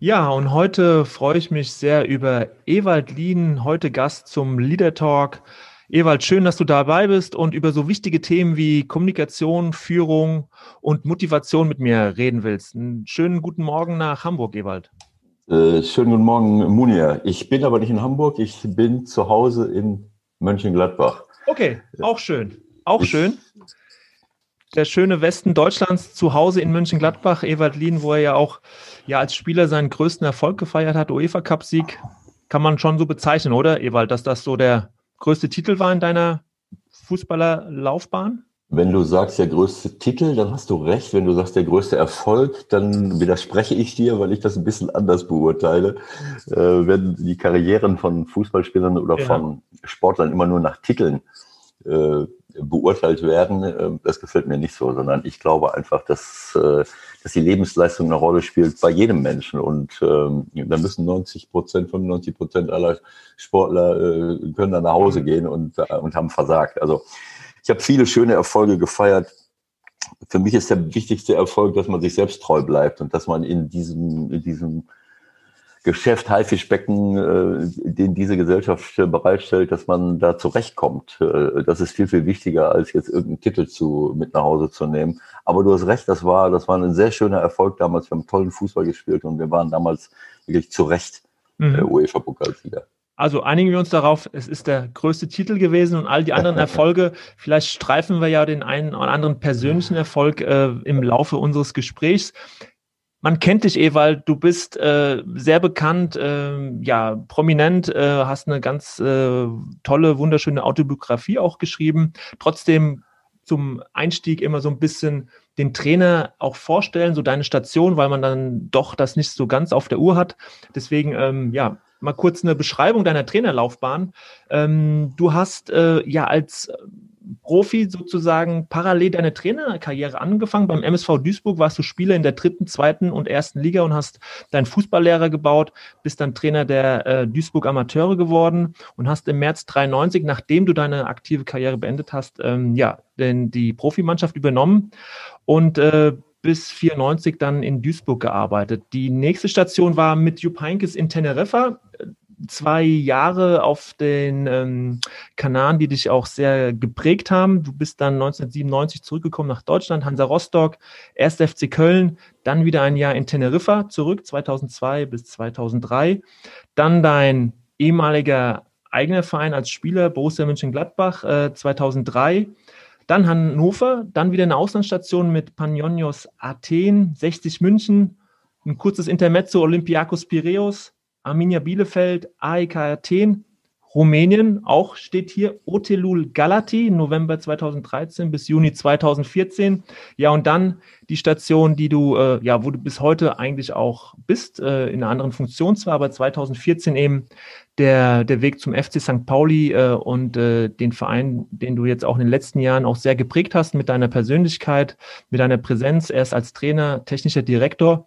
Ja, und heute freue ich mich sehr über Ewald Lien, heute Gast zum Leader Talk. Ewald, schön, dass du dabei bist und über so wichtige Themen wie Kommunikation, Führung und Motivation mit mir reden willst. Einen schönen guten Morgen nach Hamburg, Ewald. Äh, schönen guten Morgen, Munir. Ich bin aber nicht in Hamburg, ich bin zu Hause in Mönchengladbach. Okay, auch schön. Auch ich, schön der schöne Westen Deutschlands zu Hause in Mönchengladbach, Ewald Lien, wo er ja auch ja als Spieler seinen größten Erfolg gefeiert hat, UEFA Cup Sieg, kann man schon so bezeichnen, oder Ewald, dass das so der größte Titel war in deiner Fußballerlaufbahn? Wenn du sagst, der größte Titel, dann hast du recht. Wenn du sagst, der größte Erfolg, dann widerspreche ich dir, weil ich das ein bisschen anders beurteile. Äh, wenn die Karrieren von Fußballspielern oder ja. von Sportlern immer nur nach Titeln äh, beurteilt werden, äh, das gefällt mir nicht so, sondern ich glaube einfach, dass, äh, dass die Lebensleistung eine Rolle spielt bei jedem Menschen und ähm, da müssen 90 Prozent, 95 Prozent aller Sportler äh, können dann nach Hause gehen und, und haben versagt. Also ich habe viele schöne Erfolge gefeiert. Für mich ist der wichtigste Erfolg, dass man sich selbst treu bleibt und dass man in diesem, in diesem Geschäft, Haifischbecken, äh, den diese Gesellschaft äh, bereitstellt, dass man da zurechtkommt. Äh, das ist viel, viel wichtiger, als jetzt irgendeinen Titel zu, mit nach Hause zu nehmen. Aber du hast recht, das war, das war ein sehr schöner Erfolg damals. Wir haben tollen Fußball gespielt und wir waren damals wirklich zu Recht mhm. äh, UEFA-Pokalsieger. Also einigen wir uns darauf, es ist der größte Titel gewesen und all die anderen Erfolge, vielleicht streifen wir ja den einen oder anderen persönlichen Erfolg äh, im Laufe unseres Gesprächs man kennt dich, Ewald, du bist äh, sehr bekannt, äh, ja, prominent, äh, hast eine ganz äh, tolle, wunderschöne Autobiografie auch geschrieben. Trotzdem zum Einstieg immer so ein bisschen den Trainer auch vorstellen, so deine Station, weil man dann doch das nicht so ganz auf der Uhr hat. Deswegen, ähm, ja, mal kurz eine Beschreibung deiner Trainerlaufbahn. Ähm, du hast äh, ja als Profi sozusagen parallel deine Trainerkarriere angefangen. Beim MSV Duisburg warst du Spieler in der dritten, zweiten und ersten Liga und hast deinen Fußballlehrer gebaut, bist dann Trainer der äh, Duisburg Amateure geworden und hast im März 93, nachdem du deine aktive Karriere beendet hast, ähm, ja, denn die Profimannschaft übernommen und äh, bis 94 dann in Duisburg gearbeitet. Die nächste Station war mit Jupp Heynckes in Teneriffa zwei Jahre auf den ähm, Kanaren, die dich auch sehr geprägt haben. Du bist dann 1997 zurückgekommen nach Deutschland, Hansa Rostock, erst FC Köln, dann wieder ein Jahr in Teneriffa zurück, 2002 bis 2003. Dann dein ehemaliger eigener Verein als Spieler, Borussia Mönchengladbach, äh, 2003. Dann Hannover, dann wieder eine Auslandsstation mit Panionios Athen, 60 München, ein kurzes Intermezzo Olympiakos Piräus, Arminia Bielefeld, AEK Athen, Rumänien, auch steht hier Otelul Galati, November 2013 bis Juni 2014. Ja, und dann die Station, die du, äh, ja, wo du bis heute eigentlich auch bist, äh, in einer anderen Funktion zwar, aber 2014 eben der, der Weg zum FC St. Pauli äh, und äh, den Verein, den du jetzt auch in den letzten Jahren auch sehr geprägt hast mit deiner Persönlichkeit, mit deiner Präsenz, erst als Trainer, technischer Direktor.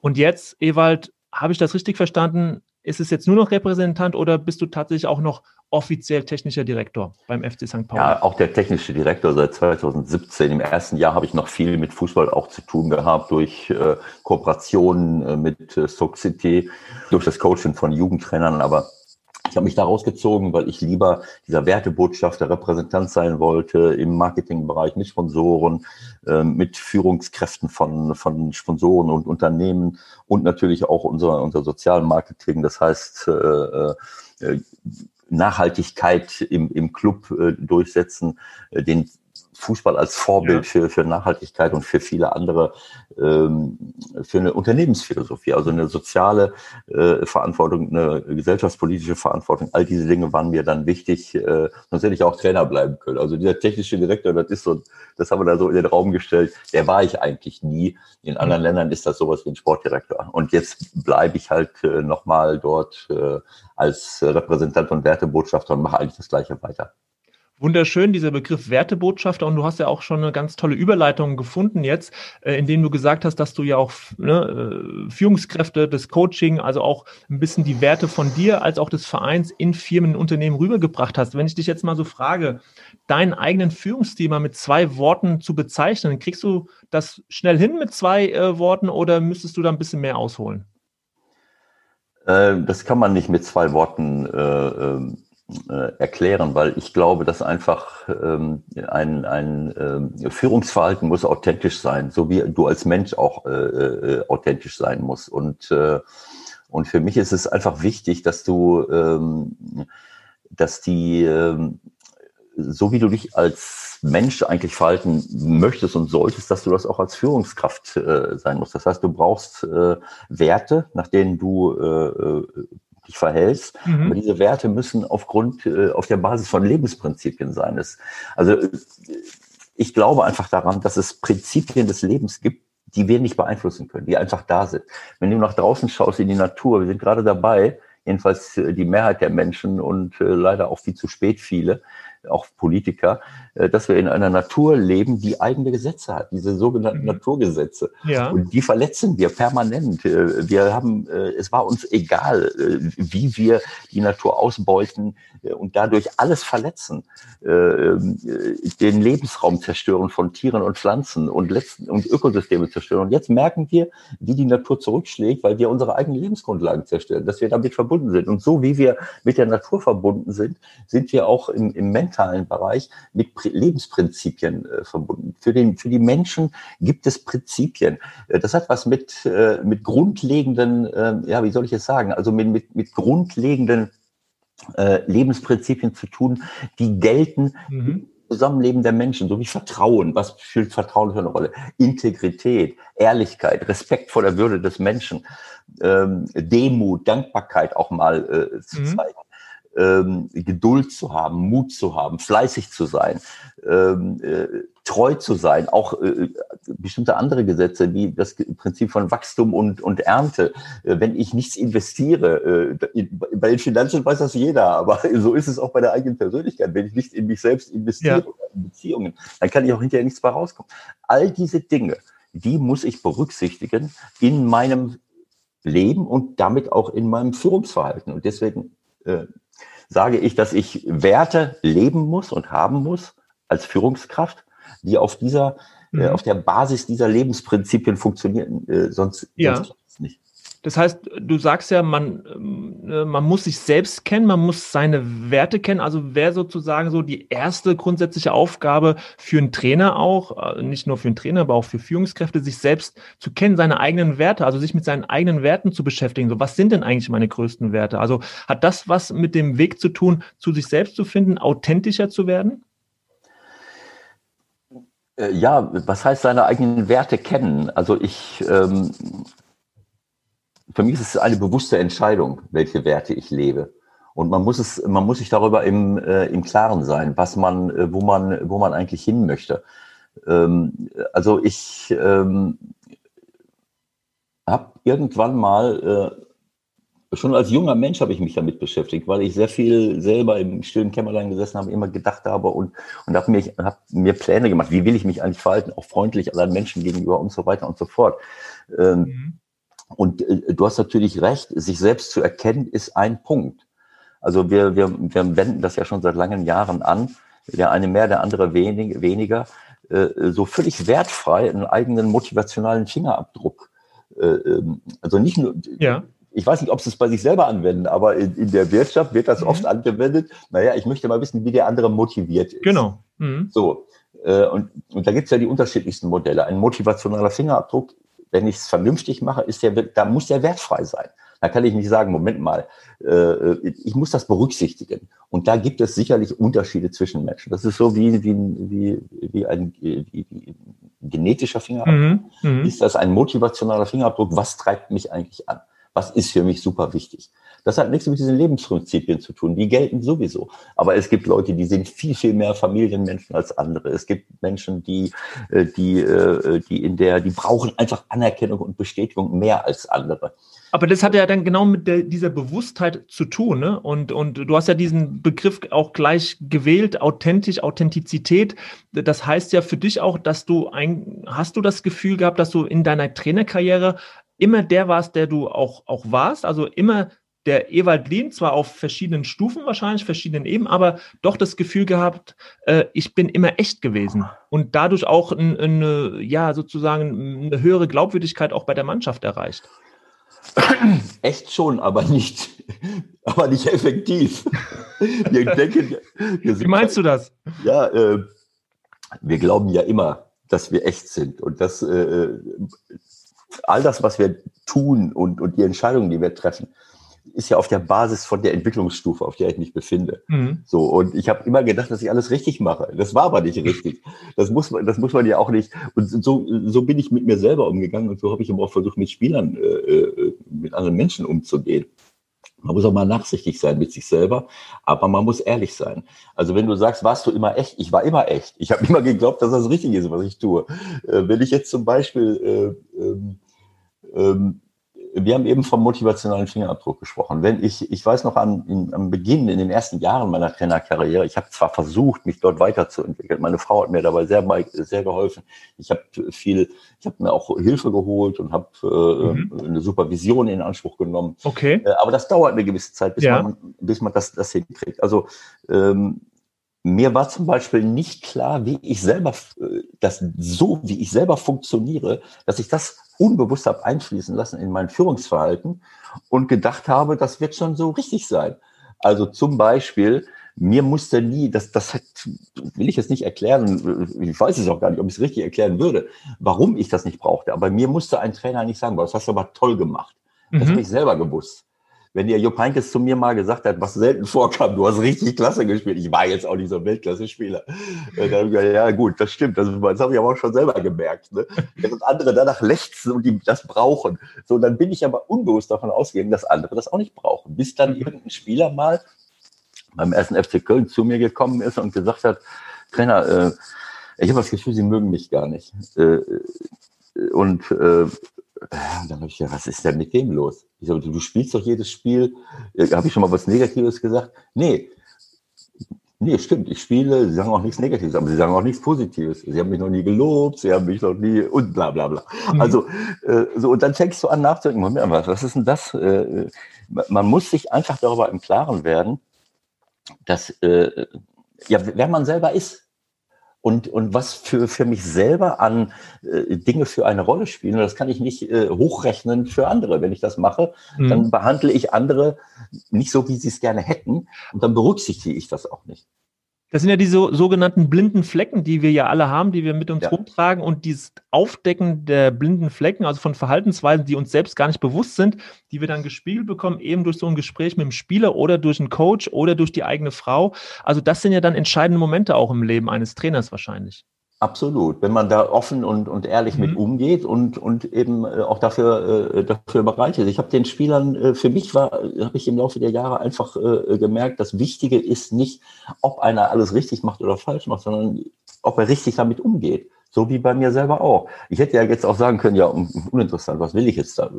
Und jetzt, Ewald, habe ich das richtig verstanden? Ist es jetzt nur noch Repräsentant oder bist du tatsächlich auch noch offiziell technischer Direktor beim FC St. Pauli? Ja, auch der technische Direktor seit 2017. Im ersten Jahr habe ich noch viel mit Fußball auch zu tun gehabt durch äh, Kooperationen äh, mit äh, Stoke City, durch das Coaching von Jugendtrainern, aber ich habe mich da rausgezogen, weil ich lieber dieser Wertebotschafter, Repräsentant sein wollte im Marketingbereich mit Sponsoren, äh, mit Führungskräften von, von Sponsoren und Unternehmen und natürlich auch unser, unser Sozialmarketing. Das heißt, äh, äh, Nachhaltigkeit im, im Club äh, durchsetzen, äh, den Fußball als Vorbild ja. für, für Nachhaltigkeit und für viele andere, ähm, für eine Unternehmensphilosophie, also eine soziale äh, Verantwortung, eine gesellschaftspolitische Verantwortung. All diese Dinge waren mir dann wichtig. Äh, sonst hätte ich auch Trainer bleiben können. Also dieser technische Direktor, das ist so, das haben wir da so in den Raum gestellt. Der war ich eigentlich nie. In anderen mhm. Ländern ist das sowas wie ein Sportdirektor. Und jetzt bleibe ich halt äh, nochmal dort äh, als Repräsentant und Wertebotschafter und mache eigentlich das Gleiche weiter. Wunderschön, dieser Begriff Wertebotschafter. Und du hast ja auch schon eine ganz tolle Überleitung gefunden jetzt, äh, indem du gesagt hast, dass du ja auch ne, äh, Führungskräfte, das Coaching, also auch ein bisschen die Werte von dir als auch des Vereins in Firmen, in Unternehmen rübergebracht hast. Wenn ich dich jetzt mal so frage, deinen eigenen Führungsstil mal mit zwei Worten zu bezeichnen, kriegst du das schnell hin mit zwei äh, Worten oder müsstest du da ein bisschen mehr ausholen? Äh, das kann man nicht mit zwei Worten äh, ähm, äh, erklären, weil ich glaube, dass einfach ähm, ein, ein äh, Führungsverhalten muss authentisch sein, so wie du als Mensch auch äh, äh, authentisch sein musst. Und, äh, und für mich ist es einfach wichtig, dass du, ähm, dass die, ähm, so wie du dich als Mensch eigentlich verhalten möchtest und solltest, dass du das auch als Führungskraft äh, sein musst. Das heißt, du brauchst äh, Werte, nach denen du äh, dich verhältst. Mhm. Aber diese Werte müssen aufgrund, äh, auf der Basis von Lebensprinzipien sein. Das, also ich glaube einfach daran, dass es Prinzipien des Lebens gibt, die wir nicht beeinflussen können, die einfach da sind. Wenn du nach draußen schaust in die Natur, wir sind gerade dabei, jedenfalls äh, die Mehrheit der Menschen und äh, leider auch viel zu spät viele, auch Politiker, dass wir in einer Natur leben, die eigene Gesetze hat, diese sogenannten mhm. Naturgesetze. Ja. Und die verletzen wir permanent. Äh, wir haben, äh, es war uns egal, wie wir die Natur ausbeuten und dadurch alles verletzen, den Lebensraum zerstören von Tieren und Pflanzen und, letzten, und Ökosysteme zerstören. Und jetzt merken wir, wie die Natur zurückschlägt, weil wir unsere eigenen Lebensgrundlagen zerstören, dass wir damit verbunden sind. Und so wie wir mit der Natur verbunden sind, sind wir auch im, im mentalen Bereich mit Lebensprinzipien äh, verbunden. Für, den, für die Menschen gibt es Prinzipien. Äh, das hat was mit, äh, mit grundlegenden, äh, ja, wie soll ich es sagen, also mit, mit, mit grundlegenden äh, Lebensprinzipien zu tun, die gelten mhm. Zusammenleben der Menschen, so wie Vertrauen. Was spielt Vertrauen für eine Rolle? Integrität, Ehrlichkeit, Respekt vor der Würde des Menschen, ähm, Demut, Dankbarkeit auch mal äh, zu mhm. zeigen ähm, Geduld zu haben, Mut zu haben, fleißig zu sein, ähm, äh, treu zu sein, auch äh, bestimmte andere Gesetze wie das Prinzip von Wachstum und, und Ernte. Äh, wenn ich nichts investiere, äh, bei den Finanzen weiß das jeder, aber so ist es auch bei der eigenen Persönlichkeit. Wenn ich nicht in mich selbst investiere, ja. in Beziehungen, dann kann ich auch hinterher nichts mehr rauskommen. All diese Dinge, die muss ich berücksichtigen in meinem Leben und damit auch in meinem Führungsverhalten. Und deswegen äh, sage ich, dass ich Werte leben muss und haben muss als Führungskraft, die auf dieser, äh, mhm. äh, auf der Basis dieser Lebensprinzipien funktionieren, äh, sonst, ja. sonst nicht. Das heißt, du sagst ja, man, äh, man muss sich selbst kennen, man muss seine Werte kennen. Also wäre sozusagen so die erste grundsätzliche Aufgabe für einen Trainer auch, äh, nicht nur für einen Trainer, aber auch für Führungskräfte, sich selbst zu kennen, seine eigenen Werte, also sich mit seinen eigenen Werten zu beschäftigen. So, was sind denn eigentlich meine größten Werte? Also hat das was mit dem Weg zu tun, zu sich selbst zu finden, authentischer zu werden? Äh, ja, was heißt seine eigenen Werte kennen? Also ich, ähm, für mich ist es eine bewusste Entscheidung, welche Werte ich lebe. Und man muss es, man muss sich darüber im, äh, im Klaren sein, was man, äh, wo man, wo man eigentlich hin möchte. Ähm, also ich ähm, habe irgendwann mal äh, schon als junger Mensch habe ich mich damit beschäftigt, weil ich sehr viel selber im stillen Kämmerlein gesessen habe, immer gedacht habe und, und habe mir, hab mir Pläne gemacht, wie will ich mich eigentlich verhalten, auch freundlich anderen Menschen gegenüber und so weiter und so fort. Ähm, mhm. Und äh, du hast natürlich recht, sich selbst zu erkennen ist ein Punkt. Also wir, wir, wir wenden das ja schon seit langen Jahren an, der eine mehr, der andere wenig, weniger, äh, so völlig wertfrei einen eigenen motivationalen Fingerabdruck. Äh, ähm, also nicht nur, ja. ich weiß nicht, ob sie es bei sich selber anwenden, aber in, in der Wirtschaft wird das mhm. oft angewendet. Naja, ich möchte mal wissen, wie der andere motiviert ist. Genau. Mhm. So. Äh, und, und da gibt es ja die unterschiedlichsten Modelle. Ein motivationaler Fingerabdruck wenn ich es vernünftig mache, ist der, da muss der wertfrei sein. Da kann ich nicht sagen, Moment mal, äh, ich muss das berücksichtigen. Und da gibt es sicherlich Unterschiede zwischen Menschen. Das ist so wie, wie, wie, wie ein wie, wie genetischer Fingerabdruck. Mhm, mhm. ist das ein motivationaler Fingerabdruck? Was treibt mich eigentlich an? Was ist für mich super wichtig? Das hat nichts mit diesen Lebensprinzipien zu tun. Die gelten sowieso. Aber es gibt Leute, die sind viel, viel mehr Familienmenschen als andere. Es gibt Menschen, die, äh, die, äh, die in der, die brauchen einfach Anerkennung und Bestätigung mehr als andere. Aber das hat ja dann genau mit der, dieser Bewusstheit zu tun. Ne? Und, und du hast ja diesen Begriff auch gleich gewählt, authentisch, Authentizität. Das heißt ja für dich auch, dass du ein, hast du das Gefühl gehabt, dass du in deiner Trainerkarriere immer der warst, der du auch, auch warst, also immer der Ewald Lien, zwar auf verschiedenen Stufen wahrscheinlich, verschiedenen Ebenen, aber doch das Gefühl gehabt, äh, ich bin immer echt gewesen und dadurch auch ein, eine, ja, sozusagen eine höhere Glaubwürdigkeit auch bei der Mannschaft erreicht. Echt schon, aber nicht, aber nicht effektiv. Wir denken, wir Wie meinst du das? Ja, äh, wir glauben ja immer, dass wir echt sind und dass äh, all das, was wir tun und, und die Entscheidungen, die wir treffen, ist ja auf der Basis von der Entwicklungsstufe, auf der ich mich befinde. Mhm. So und ich habe immer gedacht, dass ich alles richtig mache. Das war aber nicht richtig. Das muss man, das muss man ja auch nicht. Und so, so bin ich mit mir selber umgegangen und so habe ich aber auch versucht, mit Spielern, äh, äh, mit anderen Menschen umzugehen. Man muss auch mal nachsichtig sein mit sich selber, aber man muss ehrlich sein. Also wenn du sagst, warst du immer echt? Ich war immer echt. Ich habe immer geglaubt, dass das richtig ist, was ich tue. Äh, wenn ich jetzt zum Beispiel äh, ähm, ähm, wir haben eben vom motivationalen Fingerabdruck gesprochen. Wenn ich, ich weiß noch an, in, am Beginn, in den ersten Jahren meiner Trainerkarriere, ich habe zwar versucht, mich dort weiterzuentwickeln. Meine Frau hat mir dabei sehr, sehr geholfen. Ich habe viel, ich habe mir auch Hilfe geholt und habe äh, mhm. eine Supervision in Anspruch genommen. Okay. Äh, aber das dauert eine gewisse Zeit, bis ja. man, bis man das, das hinkriegt. Also ähm, mir war zum Beispiel nicht klar, wie ich selber, äh, das so wie ich selber funktioniere, dass ich das unbewusst habe einfließen lassen in mein Führungsverhalten und gedacht habe, das wird schon so richtig sein. Also zum Beispiel, mir musste nie, das, das hat, will ich jetzt nicht erklären, ich weiß es auch gar nicht, ob ich es richtig erklären würde, warum ich das nicht brauchte, aber mir musste ein Trainer nicht sagen, das hast du aber toll gemacht. Das mhm. habe ich selber gewusst wenn der Jupp Heynckes zu mir mal gesagt hat, was selten vorkam, du hast richtig klasse gespielt. Ich war jetzt auch nicht so ein Weltklasse-Spieler. Dann habe ich gesagt, ja gut, das stimmt. Das, das habe ich aber auch schon selber gemerkt. Ne? Während andere danach lechzen und die das brauchen. So, dann bin ich aber unbewusst davon ausgegangen, dass andere das auch nicht brauchen. Bis dann irgendein Spieler mal beim ersten FC Köln zu mir gekommen ist und gesagt hat, Trainer, äh, ich habe das Gefühl, Sie mögen mich gar nicht. Äh, und äh, dann habe ich ja, was ist denn mit dem los? Ich sage, du spielst doch jedes Spiel. Äh, habe ich schon mal was Negatives gesagt? Nee. Nee, stimmt. Ich spiele, sie sagen auch nichts Negatives, aber sie sagen auch nichts Positives. Sie haben mich noch nie gelobt, sie haben mich noch nie und bla bla bla. Mhm. Also, äh, so, und dann fängst du an nachzudenken, Moment, was, was ist denn das? Äh, man muss sich einfach darüber im Klaren werden, dass, äh, ja, wer man selber ist und, und was für, für mich selber an äh, Dinge für eine Rolle spielen. Und das kann ich nicht äh, hochrechnen für andere. Wenn ich das mache, mhm. dann behandle ich andere nicht so, wie sie es gerne hätten. Und dann berücksichtige ich das auch nicht. Das sind ja diese sogenannten blinden Flecken, die wir ja alle haben, die wir mit uns ja. rumtragen. Und dieses Aufdecken der blinden Flecken, also von Verhaltensweisen, die uns selbst gar nicht bewusst sind, die wir dann gespiegelt bekommen, eben durch so ein Gespräch mit dem Spieler oder durch einen Coach oder durch die eigene Frau. Also das sind ja dann entscheidende Momente auch im Leben eines Trainers wahrscheinlich. Absolut, wenn man da offen und, und ehrlich mhm. mit umgeht und, und eben äh, auch dafür, äh, dafür bereit ist. Ich habe den Spielern, äh, für mich war, habe ich im Laufe der Jahre einfach äh, gemerkt, das Wichtige ist nicht, ob einer alles richtig macht oder falsch macht, sondern ob er richtig damit umgeht. So wie bei mir selber auch. Ich hätte ja jetzt auch sagen können, ja, uninteressant, was will ich jetzt da?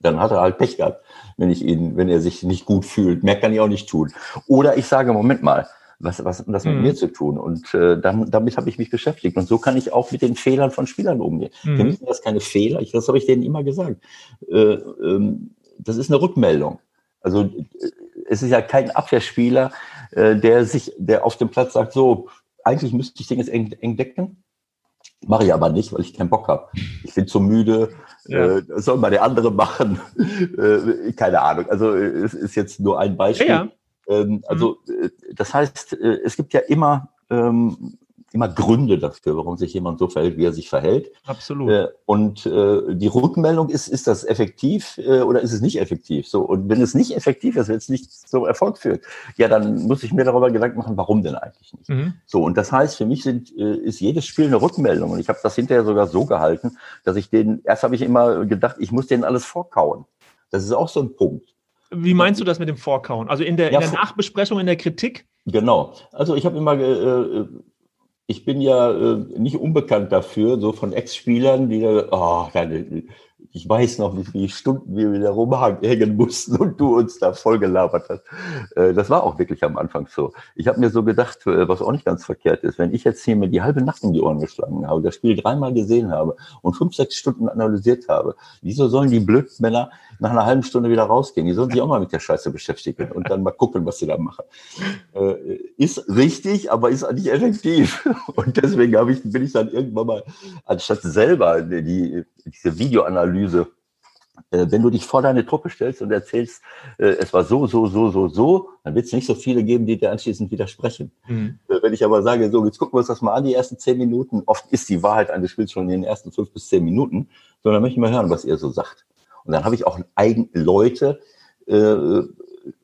Dann hat er halt Pech gehabt, wenn ich ihn, wenn er sich nicht gut fühlt. Mehr kann ich auch nicht tun. Oder ich sage, Moment mal, was, was hat das mit mhm. mir zu tun? Und äh, dann, damit habe ich mich beschäftigt. Und so kann ich auch mit den Fehlern von Spielern umgehen. Mhm. Für mich sind das keine Fehler, ich, das habe ich denen immer gesagt. Äh, ähm, das ist eine Rückmeldung. Also äh, es ist ja kein Abwehrspieler, äh, der sich, der auf dem Platz sagt, so, eigentlich müsste ich den jetzt eng, eng decken. Mache ich aber nicht, weil ich keinen Bock habe. Ich bin zu müde. Ja. Äh, soll mal der andere machen. äh, keine Ahnung. Also es ist jetzt nur ein Beispiel. Ja, ja. Ähm, also mhm. Äh, das heißt, äh, es gibt ja immer ähm, immer Gründe dafür, warum sich jemand so verhält, wie er sich verhält. Absolut. Äh, und äh, die Rückmeldung ist, ist das effektiv äh, oder ist es nicht effektiv? So, und wenn es nicht effektiv ist, wenn es nicht zum Erfolg führt, ja, dann muss ich mir darüber Gedanken machen, warum denn eigentlich nicht? Mhm. So, und das heißt, für mich sind, ist jedes Spiel eine Rückmeldung. Und ich habe das hinterher sogar so gehalten, dass ich den, erst habe ich immer gedacht, ich muss denen alles vorkauen. Das ist auch so ein Punkt. Wie meinst du das mit dem Vorkauen? Also in der, ja, in der Nachbesprechung, in der Kritik? Genau. Also ich habe immer, äh, äh, ich bin ja äh, nicht unbekannt dafür, so von Ex-Spielern, die, oh, ich weiß noch, wie viele Stunden wir wieder rumhängen mussten und du uns da voll gelabert hast. Äh, das war auch wirklich am Anfang so. Ich habe mir so gedacht, äh, was auch nicht ganz verkehrt ist, wenn ich jetzt hier mir die halbe Nacht in die Ohren geschlagen habe, das Spiel dreimal gesehen habe und fünf, sechs Stunden analysiert habe, wieso sollen die Blödmänner nach einer halben Stunde wieder rausgehen? Die sollen sich auch mal mit der Scheiße beschäftigen und dann mal gucken, was sie da machen. Äh, ist richtig, aber ist nicht effektiv. Und deswegen habe ich, bin ich dann irgendwann mal, anstatt selber die, diese Videoanalyse äh, wenn du dich vor deine Truppe stellst und erzählst, äh, es war so, so, so, so, so, dann wird es nicht so viele geben, die dir anschließend widersprechen. Mhm. Äh, wenn ich aber sage, so, jetzt gucken wir uns das mal an, die ersten zehn Minuten, oft ist die Wahrheit eines Spiels schon in den ersten fünf bis zehn Minuten, sondern möchte ich mal hören, was ihr so sagt. Und dann habe ich auch eigen Leute äh,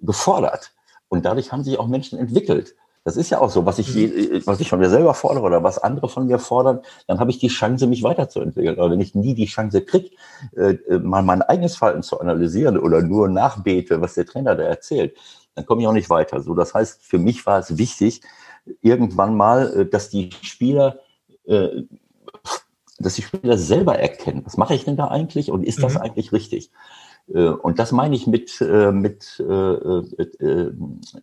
gefordert. Und dadurch haben sich auch Menschen entwickelt. Das ist ja auch so, was ich, mhm. was ich von mir selber fordere oder was andere von mir fordern, dann habe ich die Chance, mich weiterzuentwickeln. Aber wenn ich nie die Chance kriege, äh, mal mein eigenes Verhalten zu analysieren oder nur nachbete, was der Trainer da erzählt, dann komme ich auch nicht weiter. So, das heißt, für mich war es wichtig, irgendwann mal, äh, dass die Spieler, äh, dass die Spieler selber erkennen, was mache ich denn da eigentlich und ist das mhm. eigentlich richtig? Und das meine ich mit, mit,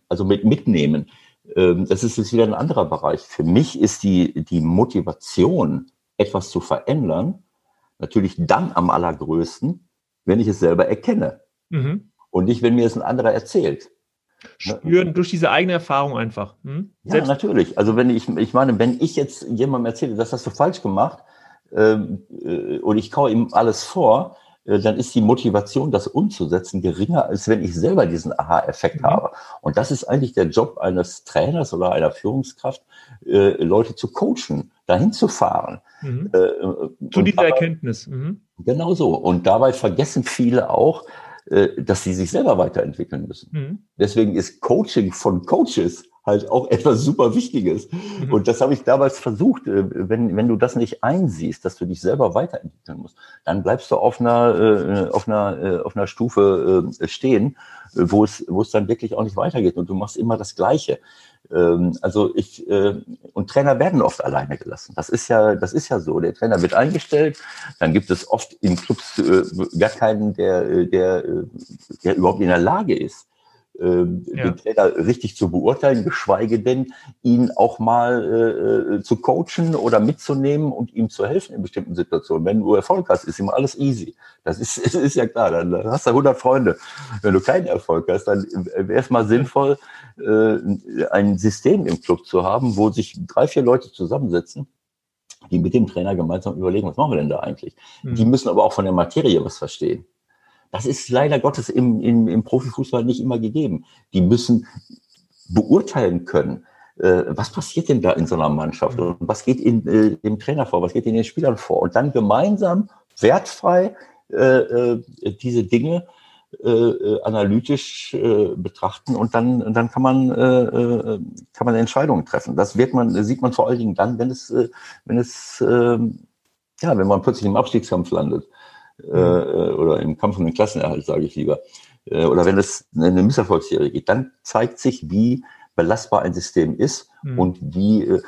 also mit mitnehmen. Ähm, das ist jetzt wieder ein anderer Bereich. Für mich ist die, die Motivation, etwas zu verändern, natürlich dann am allergrößten, wenn ich es selber erkenne. Mhm. Und nicht, wenn mir es ein anderer erzählt. Spüren durch diese eigene Erfahrung einfach. Hm? Ja, natürlich. Also wenn ich, ich meine, wenn ich jetzt jemandem erzähle, das hast du falsch gemacht, äh, und ich kaue ihm alles vor, äh, dann ist die Motivation, das umzusetzen, geringer, als wenn ich selber diesen Aha-Effekt mhm. habe. Und das ist eigentlich der Job eines Trainers oder einer Führungskraft, äh, Leute zu coachen, dahin zu fahren. Mhm. Äh, zu dieser dabei, Erkenntnis. Mhm. Genau so. Und dabei vergessen viele auch, äh, dass sie sich selber weiterentwickeln müssen. Mhm. Deswegen ist Coaching von Coaches halt auch etwas super Wichtiges. Mhm. Und das habe ich damals versucht. Äh, wenn, wenn du das nicht einsiehst, dass du dich selber weiterentwickeln musst, dann bleibst du auf einer, äh, auf einer, äh, auf einer Stufe äh, stehen, wo es, wo es dann wirklich auch nicht weitergeht. Und du machst immer das Gleiche. Ähm, also ich, äh, und Trainer werden oft alleine gelassen. Das ist ja, das ist ja so. Der Trainer wird eingestellt. Dann gibt es oft in Clubs äh, gar keinen, der, der, der überhaupt in der Lage ist, ähm, ja. den Trainer richtig zu beurteilen, geschweige denn ihn auch mal äh, äh, zu coachen oder mitzunehmen und ihm zu helfen in bestimmten Situationen. Wenn du Erfolg hast, ist immer alles easy. Das ist, ist ja klar, dann hast du 100 Freunde. Wenn du keinen Erfolg hast, dann wäre es mal sinnvoll, äh, ein System im Club zu haben, wo sich drei, vier Leute zusammensetzen die mit dem Trainer gemeinsam überlegen, was machen wir denn da eigentlich? Mhm. Die müssen aber auch von der Materie was verstehen. Das ist leider Gottes im, im, im Profifußball nicht immer gegeben. Die müssen beurteilen können, äh, was passiert denn da in so einer Mannschaft? Und was geht in äh, dem Trainer vor, was geht in den Spielern vor? Und dann gemeinsam wertfrei äh, äh, diese Dinge äh, äh, analytisch betrachten. Und dann dann kann man kann man Entscheidungen treffen. Das wird man sieht man vor allen Dingen dann, wenn es wenn es äh, ja wenn man plötzlich im Abstiegskampf landet äh, oder im Kampf um den Klassenerhalt, sage ich lieber, äh, oder wenn es eine Misserfolgsserie geht, dann zeigt sich, wie belastbar ein System ist mhm. und wie äh,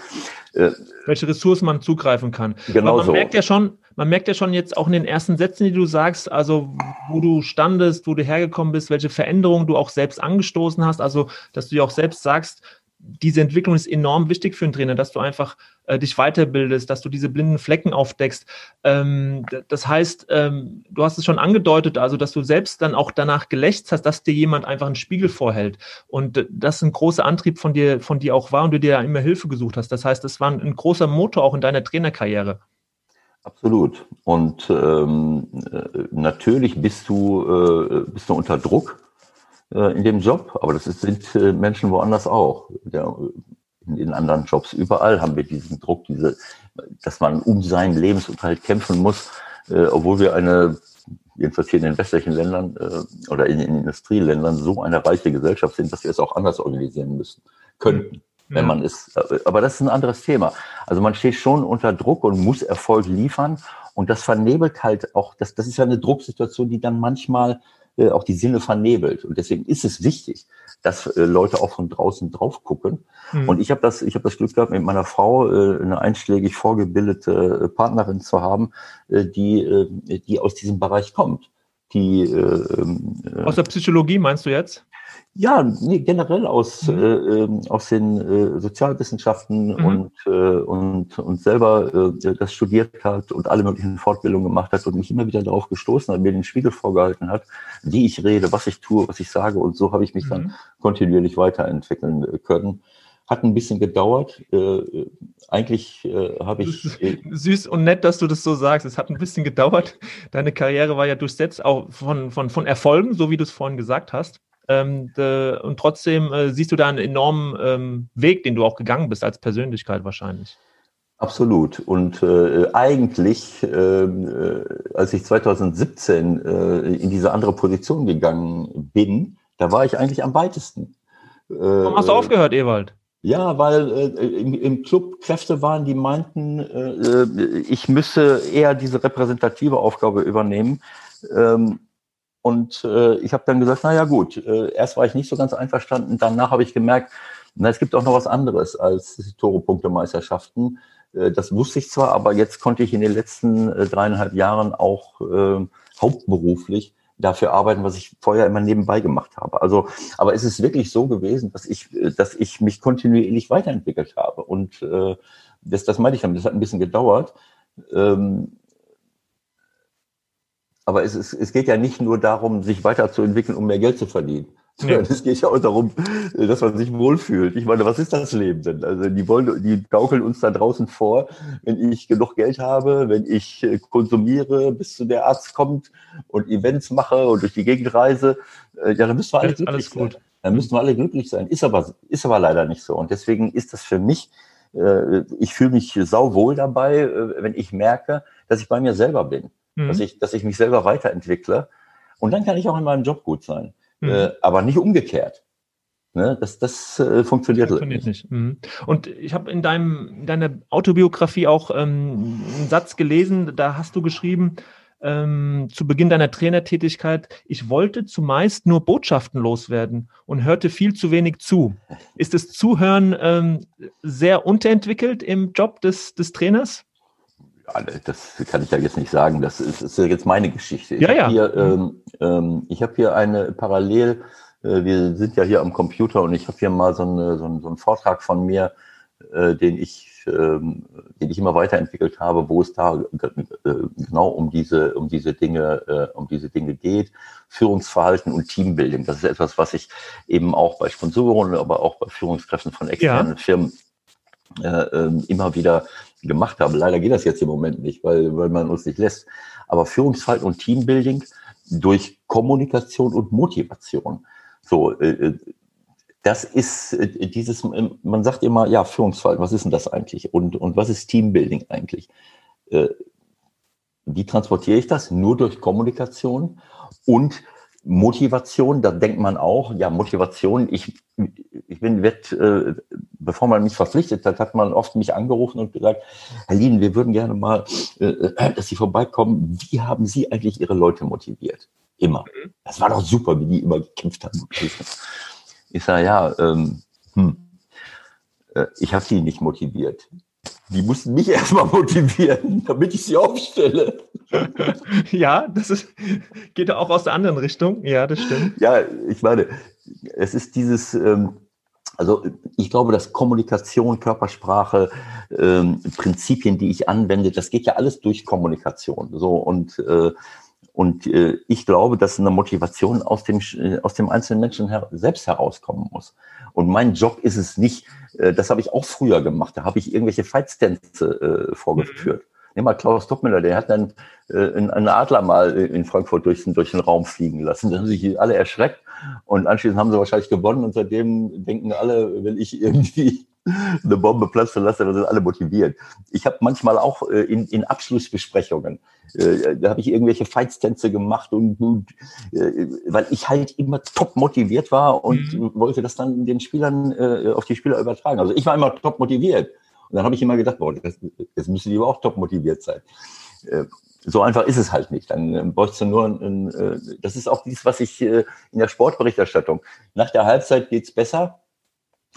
äh, welche Ressourcen man zugreifen kann. Genau man so. merkt ja schon, man merkt ja schon jetzt auch in den ersten Sätzen, die du sagst, also wo du standest, wo du hergekommen bist, welche Veränderungen du auch selbst angestoßen hast, also dass du ja auch selbst sagst, diese Entwicklung ist enorm wichtig für einen Trainer, dass du einfach äh, dich weiterbildest, dass du diese blinden Flecken aufdeckst. Ähm, das heißt, ähm, du hast es schon angedeutet, also dass du selbst dann auch danach gelächzt hast, dass dir jemand einfach einen Spiegel vorhält und das ein großer Antrieb von dir, von dir auch war und du dir ja immer Hilfe gesucht hast. Das heißt, das war ein, ein großer Motor auch in deiner Trainerkarriere. Absolut. Und ähm, äh, natürlich bist du, äh, bist du unter Druck äh, in dem Job, aber das ist, sind äh, Menschen woanders auch. Der, in, in anderen Jobs. Überall haben wir diesen Druck, diese, dass man um seinen Lebensunterhalt kämpfen muss, äh, obwohl wir eine, jedenfalls hier in den westlichen Ländern äh, oder in den Industrieländern so eine reiche Gesellschaft sind, dass wir es auch anders organisieren müssen, könnten. Ja. Wenn man ist, aber das ist ein anderes Thema. Also man steht schon unter Druck und muss Erfolg liefern. Und das vernebelt halt auch, das, das ist ja eine Drucksituation, die dann manchmal äh, auch die Sinne vernebelt. Und deswegen ist es wichtig, dass äh, Leute auch von draußen drauf gucken. Mhm. Und ich habe das, ich habe das Glück gehabt, mit meiner Frau äh, eine einschlägig vorgebildete Partnerin zu haben, die, die aus diesem Bereich kommt. Die, äh, äh, aus der Psychologie meinst du jetzt? Ja, nee, generell aus, mhm. äh, ähm, aus den äh, Sozialwissenschaften mhm. und, äh, und, und selber äh, das studiert hat und alle möglichen Fortbildungen gemacht hat und mich immer wieder darauf gestoßen hat, mir den Spiegel vorgehalten hat, wie ich rede, was ich tue, was ich sage. Und so habe ich mich mhm. dann kontinuierlich weiterentwickeln äh, können. Hat ein bisschen gedauert. Äh, eigentlich äh, habe ich. Äh, süß und nett, dass du das so sagst. Es hat ein bisschen gedauert. Deine Karriere war ja durchsetzt auch von, von, von Erfolgen, so wie du es vorhin gesagt hast. Ähm, de, und trotzdem äh, siehst du da einen enormen ähm, Weg, den du auch gegangen bist als Persönlichkeit wahrscheinlich. Absolut. Und äh, eigentlich, ähm, äh, als ich 2017 äh, in diese andere Position gegangen bin, da war ich eigentlich am weitesten. Warum hast du aufgehört, Ewald? Ja, weil äh, im, im, Club Kräfte waren, die meinten, äh, ich müsse eher diese repräsentative Aufgabe übernehmen. Ähm, und äh, ich habe dann gesagt, na ja gut, äh, erst war ich nicht so ganz einverstanden, danach habe ich gemerkt, na, es gibt auch noch was anderes als Tore-Punkte-Meisterschaften. Äh, das wusste ich zwar, aber jetzt konnte ich in den letzten äh, dreieinhalb Jahren auch hauptberuflich dafür arbeiten, was ich vorher immer nebenbei gemacht habe. Also, aber es ist wirklich so gewesen, dass ich, äh, dass ich mich kontinuierlich weiterentwickelt habe. Und äh, das, das meine ich damit. Das hat ein bisschen gedauert. Ähm, aber es, ist, es geht ja nicht nur darum, sich weiterzuentwickeln, um mehr Geld zu verdienen. Ja. Es geht ja auch darum, dass man sich wohlfühlt. Ich meine, was ist das Leben denn? Also die wollen, die gaukeln uns da draußen vor, wenn ich genug Geld habe, wenn ich äh, konsumiere, bis zu der Arzt kommt und Events mache und durch die Gegend reise, äh, ja, dann müssen wir alle glücklich alles gut. sein. Dann müssen wir alle glücklich sein. Ist aber, ist aber leider nicht so. Und deswegen ist das für mich, äh, ich fühle mich sauwohl dabei, wenn ich merke, dass ich bei mir selber bin mhm. dass, ich, dass ich mich selber weiterentwickle. Und dann kann ich auch in meinem Job gut sein. Mhm. Äh, aber nicht umgekehrt. Ne? Das, das äh, funktioniert, funktioniert nicht. Mhm. Und ich habe in, deinem, in deiner Autobiografie auch ähm, einen Satz gelesen, da hast du geschrieben, ähm, zu Beginn deiner Trainertätigkeit, ich wollte zumeist nur Botschaften loswerden und hörte viel zu wenig zu. Ist das Zuhören ähm, sehr unterentwickelt im Job des, des Trainers? Das kann ich ja jetzt nicht sagen. Das ist, ist jetzt meine Geschichte. Ich ja, ja. Hier, ähm, ähm, ich habe hier eine Parallel. Äh, wir sind ja hier am Computer und ich habe hier mal so, eine, so, einen, so einen Vortrag von mir, äh, den ich, ähm, den ich immer weiterentwickelt habe, wo es da äh, genau um diese, um diese Dinge, äh, um diese Dinge geht. Führungsverhalten und Teambuilding. Das ist etwas, was ich eben auch bei Sponsoren, aber auch bei Führungskräften von externen ja. Firmen äh, ähm, immer wieder gemacht habe. Leider geht das jetzt im Moment nicht, weil, weil man uns nicht lässt. Aber Führungsverhalten und Teambuilding durch Kommunikation und Motivation. So, äh, äh das ist äh, dieses, man sagt immer, ja, Führungsverhalten, was ist denn das eigentlich? Und, und was ist Teambuilding eigentlich? Wie transportiere ich das? Nur durch Kommunikation und Motivation, da denkt man auch, ja, Motivation, ich, ich bin, wird, äh, bevor man mich verpflichtet hat, hat man oft mich angerufen und gesagt, Herr Lien, wir würden gerne mal, äh, dass Sie vorbeikommen. Wie haben Sie eigentlich Ihre Leute motiviert? Immer. Mhm. Das war doch super, wie die immer gekämpft haben. Ich sage, ja, ähm, hm, äh, ich habe sie nicht motiviert. Die mussten mich erstmal motivieren, damit ich sie aufstelle. Ja, das ist, geht auch aus der anderen Richtung. Ja, das stimmt. Ja, ich meine, es ist dieses, ähm, also ich glaube, dass Kommunikation, Körpersprache, ähm, Prinzipien, die ich anwende, das geht ja alles durch Kommunikation. So und äh, und äh, ich glaube, dass eine Motivation aus dem äh, aus dem einzelnen Menschen her selbst herauskommen muss. Und mein Job ist es nicht, äh, das habe ich auch früher gemacht. Da habe ich irgendwelche Fightstänze äh, vorgeführt. Mhm. Nimm mal Klaus Doppmüller, der hat dann äh, einen Adler mal in Frankfurt durch, durch den Raum fliegen lassen. Da haben sich alle erschreckt und anschließend haben sie wahrscheinlich gewonnen und seitdem denken alle, wenn ich irgendwie eine Bombe platzen lassen, dann sind alle motiviert. Ich habe manchmal auch äh, in, in Abschlussbesprechungen, äh, da habe ich irgendwelche Feitstänze gemacht und, und äh, weil ich halt immer top motiviert war und mhm. wollte das dann den Spielern äh, auf die Spieler übertragen. Also ich war immer top motiviert. Und dann habe ich immer gedacht, boah, das, das müssen die aber auch top motiviert sein. Äh, so einfach ist es halt nicht. Dann äh, bräuchst du nur ein, äh, das ist auch dies, was ich äh, in der Sportberichterstattung. Nach der Halbzeit geht's besser.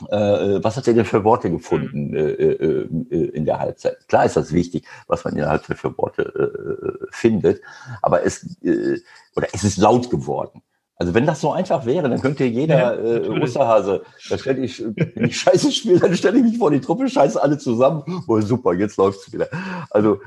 Äh, was hat er denn für Worte gefunden äh, äh, äh, in der Halbzeit? Klar ist das wichtig, was man in der Halbzeit für Worte äh, findet, aber es äh, oder es ist laut geworden. Also wenn das so einfach wäre, dann könnte jeder ja, äh, Osterhase, da stelle ich, wenn ich Scheiße spiele, dann stelle ich mich vor die Truppe, scheiße alle zusammen. Boah, super, jetzt läuft's wieder. Also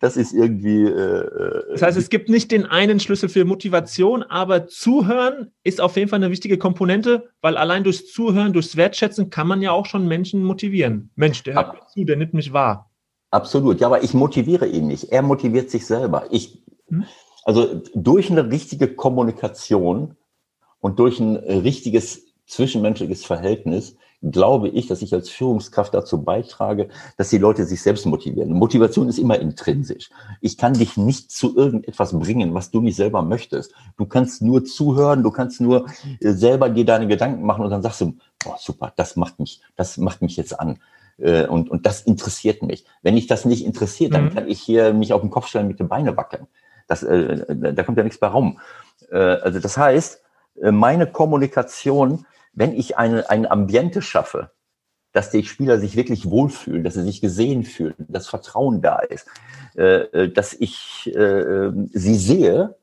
das ist irgendwie. Äh, äh, das heißt, es gibt nicht den einen Schlüssel für Motivation, aber Zuhören ist auf jeden Fall eine wichtige Komponente, weil allein durchs Zuhören, durchs Wertschätzen kann man ja auch schon Menschen motivieren. Mensch, der hört Ab, zu, der nimmt mich wahr. Absolut, ja, aber ich motiviere ihn nicht. Er motiviert sich selber. Ich, hm? also durch eine richtige Kommunikation und durch ein richtiges zwischenmenschliches Verhältnis glaube ich, dass ich als Führungskraft dazu beitrage, dass die Leute sich selbst motivieren. Motivation ist immer intrinsisch. Ich kann dich nicht zu irgendetwas bringen, was du nicht selber möchtest. Du kannst nur zuhören, du kannst nur äh, selber dir deine Gedanken machen und dann sagst du, boah, super, das macht mich, das macht mich jetzt an. Äh, und, und das interessiert mich. Wenn ich das nicht interessiert, dann mhm. kann ich hier mich auf den Kopf stellen mit den Beinen wackeln. Das, äh, da kommt ja nichts bei rum. Äh, also das heißt, äh, meine Kommunikation wenn ich eine, ein Ambiente schaffe, dass die Spieler sich wirklich wohlfühlen, dass sie sich gesehen fühlen, dass Vertrauen da ist, äh, äh dass ich äh, sie sehe,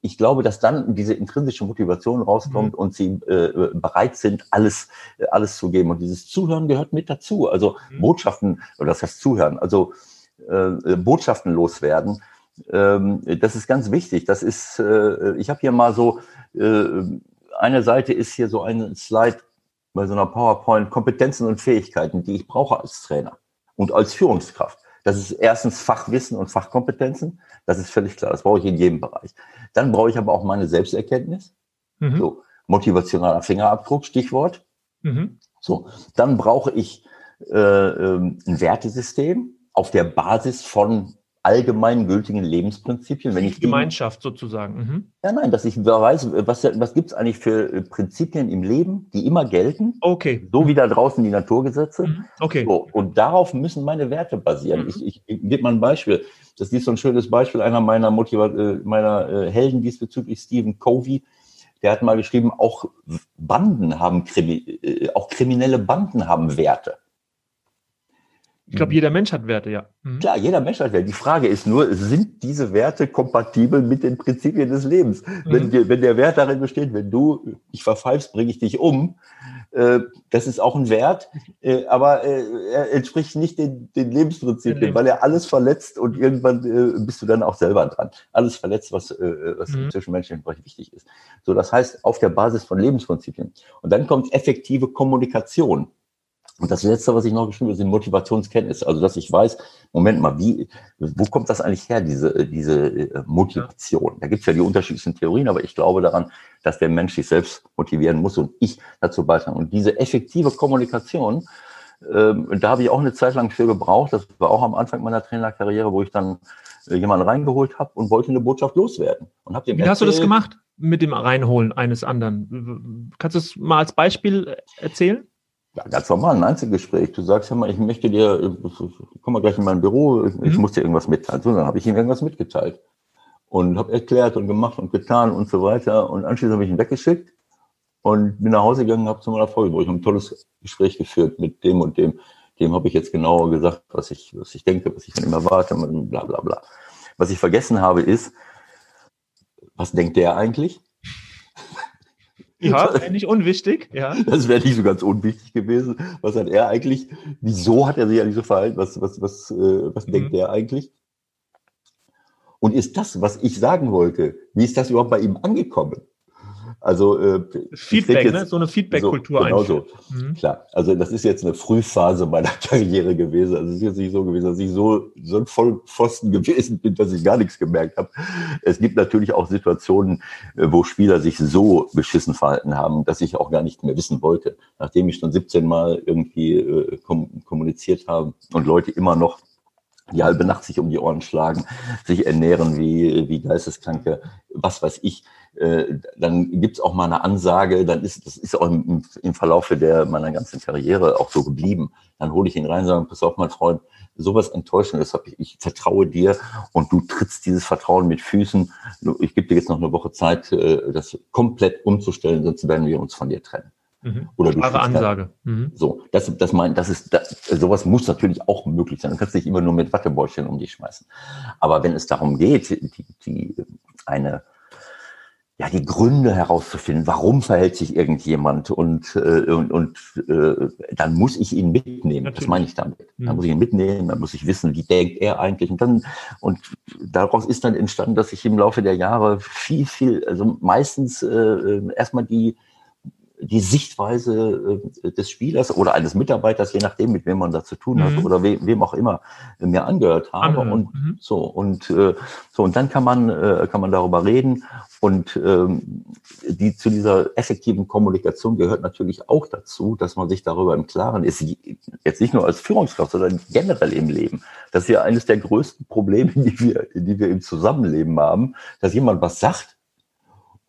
ich glaube, dass dann diese intrinsische Motivation rauskommt mhm. und sie äh, bereit sind, alles, alles zu geben. Und dieses Zuhören gehört mit dazu. Also mhm. Botschaften, oder das heißt Zuhören, also äh, Botschaften loswerden. Ähm, das ist ganz wichtig. Das ist, äh, ich habe hier mal so äh, eine Seite ist hier so ein Slide bei so einer PowerPoint, Kompetenzen und Fähigkeiten, die ich brauche als Trainer und als Führungskraft. Das ist erstens Fachwissen und Fachkompetenzen. Das ist völlig klar. Das brauche ich in jedem Bereich. Dann brauche ich aber auch meine Selbsterkenntnis. Mhm. So, motivationaler Fingerabdruck, Stichwort. Mhm. So, dann brauche ich äh, ähm, ein Wertesystem auf der Basis von allgemeingültigen Lebensprinzipien. Wenn ich Gemeinschaft die, sozusagen. Mhm. Ja, nein, dass ich weiß, was, was gibt es eigentlich für äh, Prinzipien im Leben, die immer gelten. Okay. So wie da draußen die Naturgesetze. Mhm. Okay. So, und darauf müssen meine Werte basieren. Mhm. Ich, ich, ich gebe mal ein Beispiel. Das ist so ein schönes Beispiel einer meiner, Motiva äh, meiner äh, Helden diesbezüglich, Stephen Covey. Der hat mal geschrieben, auch Banden haben, Krimi auch kriminelle Banden haben Werte. Ich glaube, jeder Mensch hat Werte, ja. Mhm. Klar, jeder Mensch hat Werte. Die Frage ist nur, sind diese Werte kompatibel mit den Prinzipien des Lebens? Mhm. Wenn, wenn, der Wert darin besteht, wenn du dich verpfeifst, bringe ich dich um, äh, das ist auch ein Wert, äh, aber äh, er entspricht nicht den, den Lebensprinzipien, weil er alles verletzt und irgendwann äh, bist du dann auch selber dran. Alles verletzt, was, äh, was mhm. zwischen Menschen Bereich wichtig ist. So, das heißt, auf der Basis von Lebensprinzipien. Und dann kommt effektive Kommunikation. Und das Letzte, was ich noch geschrieben habe, sind Motivationskenntnisse. Also, dass ich weiß, Moment mal, wie, wo kommt das eigentlich her, diese, diese äh, Motivation? Da gibt es ja die unterschiedlichsten Theorien, aber ich glaube daran, dass der Mensch sich selbst motivieren muss und ich dazu beitragen. Und diese effektive Kommunikation, ähm, da habe ich auch eine Zeit lang für gebraucht. Das war auch am Anfang meiner Trainerkarriere, wo ich dann äh, jemanden reingeholt habe und wollte eine Botschaft loswerden. Und hab dem Wie erzählt, hast du das gemacht mit dem Reinholen eines anderen? Kannst du es mal als Beispiel erzählen? Ja, ganz normal, ein Einzelgespräch. Du sagst ja mal, ich möchte dir, komm mal gleich in mein Büro, ich mhm. muss dir irgendwas mitteilen. So, dann habe ich ihm irgendwas mitgeteilt und habe erklärt und gemacht und getan und so weiter. Und anschließend habe ich ihn weggeschickt und bin nach Hause gegangen und habe zu meiner Frau, wo ich ein tolles Gespräch geführt mit dem und dem. Dem habe ich jetzt genauer gesagt, was ich, was ich denke, was ich von ihm erwarte, bla bla bla. Was ich vergessen habe, ist, was denkt der eigentlich? Ja, wäre nicht unwichtig. Ja. Das wäre nicht so ganz unwichtig gewesen. Was hat er eigentlich? Wieso hat er sich eigentlich so verhalten? Was, was, was, äh, was mhm. denkt er eigentlich? Und ist das, was ich sagen wollte, wie ist das überhaupt bei ihm angekommen? Also äh, Feedback, jetzt, ne? so eine Feedback-Kultur so, genau so. Mhm. Klar. Also das ist jetzt eine Frühphase meiner Karriere gewesen. Also es ist jetzt nicht so gewesen, dass ich so, so ein Vollpfosten gewesen bin, dass ich gar nichts gemerkt habe. Es gibt natürlich auch Situationen, äh, wo Spieler sich so beschissen verhalten haben, dass ich auch gar nicht mehr wissen wollte. Nachdem ich schon 17 Mal irgendwie äh, kommuniziert habe und Leute immer noch die halbe Nacht sich um die Ohren schlagen, sich ernähren wie, wie Geisteskranke, was weiß ich. Äh, dann gibt's auch mal eine Ansage, dann ist das ist auch im, im Verlaufe der meiner ganzen Karriere auch so geblieben. Dann hole ich ihn rein und sage, pass auf, mein Freund, sowas Enttäuschendes habe ich, ich vertraue dir und du trittst dieses Vertrauen mit Füßen. Ich gebe dir jetzt noch eine Woche Zeit, äh, das komplett umzustellen, sonst werden wir uns von dir trennen. Mhm. Oder du Klare Ansage. Mhm. So, das, das mein, das ist, das, sowas muss natürlich auch möglich sein. Du kannst nicht immer nur mit Wattebäuschen um dich schmeißen. Aber wenn es darum geht, die, die, eine, ja, die Gründe herauszufinden, warum verhält sich irgendjemand und, äh, und, und äh, dann muss ich ihn mitnehmen. Natürlich. Das meine ich damit. Dann mhm. muss ich ihn mitnehmen, dann muss ich wissen, wie denkt er eigentlich. Und dann, und daraus ist dann entstanden, dass ich im Laufe der Jahre viel, viel, also meistens äh, erstmal die die Sichtweise äh, des Spielers oder eines Mitarbeiters, je nachdem, mit wem man da zu tun hat mhm. oder we, wem auch immer mir angehört habe mhm. und mhm. so und äh, so und dann kann man äh, kann man darüber reden und ähm, die zu dieser effektiven Kommunikation gehört natürlich auch dazu, dass man sich darüber im Klaren ist, jetzt nicht nur als Führungskraft, sondern generell im Leben. Das ist ja eines der größten Probleme, die wir, die wir im Zusammenleben haben, dass jemand was sagt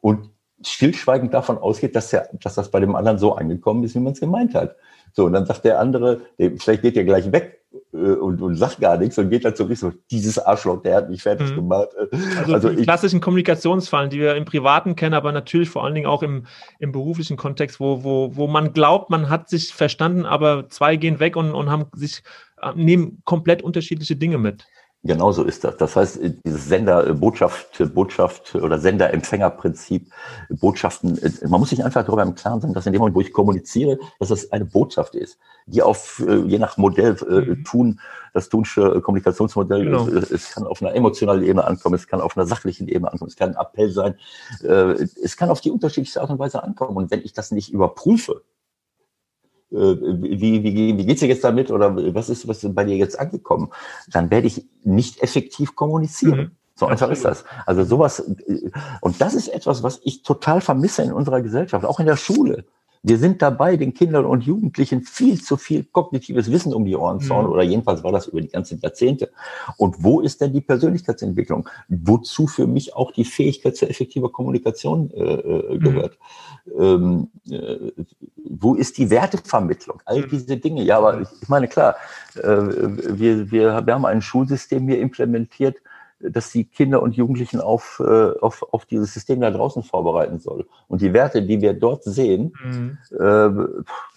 und stillschweigend davon ausgeht, dass, der, dass das bei dem anderen so angekommen ist, wie man es gemeint hat. So, und dann sagt der andere, vielleicht geht der gleich weg äh, und, und sagt gar nichts und geht dann zurück, so, dieses Arschloch, der hat mich fertig mhm. gemacht. Also, also die klassischen Kommunikationsfallen, die wir im Privaten kennen, aber natürlich vor allen Dingen auch im, im beruflichen Kontext, wo, wo, wo man glaubt, man hat sich verstanden, aber zwei gehen weg und, und haben sich, äh, nehmen komplett unterschiedliche Dinge mit. Genauso ist das. Das heißt, dieses Sender, äh, Botschaft, oder Sender-Empfänger-Prinzip, Botschaften, äh, man muss sich einfach darüber im Klaren sein, dass in dem Moment, wo ich kommuniziere, dass das eine Botschaft ist, die auf, äh, je nach Modell mhm. tun, das Tunsche Kommunikationsmodell, genau. es, es, kann auf einer emotionalen Ebene ankommen, es kann auf einer sachlichen Ebene ankommen, es kann ein Appell sein, es kann auf die unterschiedlichste Art und Weise ankommen. Und wenn ich das nicht überprüfe, äh, wie, wie, wie geht's dir jetzt damit oder was ist, was ist bei dir jetzt angekommen, dann werde ich nicht effektiv kommunizieren. Mhm. So einfach ist das. Also sowas, äh, und das ist etwas, was ich total vermisse in unserer Gesellschaft, auch in der Schule. Wir sind dabei, den Kindern und Jugendlichen viel zu viel kognitives Wissen um die Ohren zu hauen, mhm. oder jedenfalls war das über die ganzen Jahrzehnte. Und wo ist denn die Persönlichkeitsentwicklung? Wozu für mich auch die Fähigkeit zur effektiver Kommunikation äh, äh mhm. gehört? Mhm. Ähm, äh, wo ist die Wertevermittlung? All mhm. diese Dinge. Ja, aber ich, ich meine, klar, äh, wir, wir, wir haben ein Schulsystem hier implementiert, dass die Kinder und Jugendlichen auf, äh, auf, auf dieses System da draußen vorbereiten soll. Und die Werte, die wir dort sehen, mhm. äh,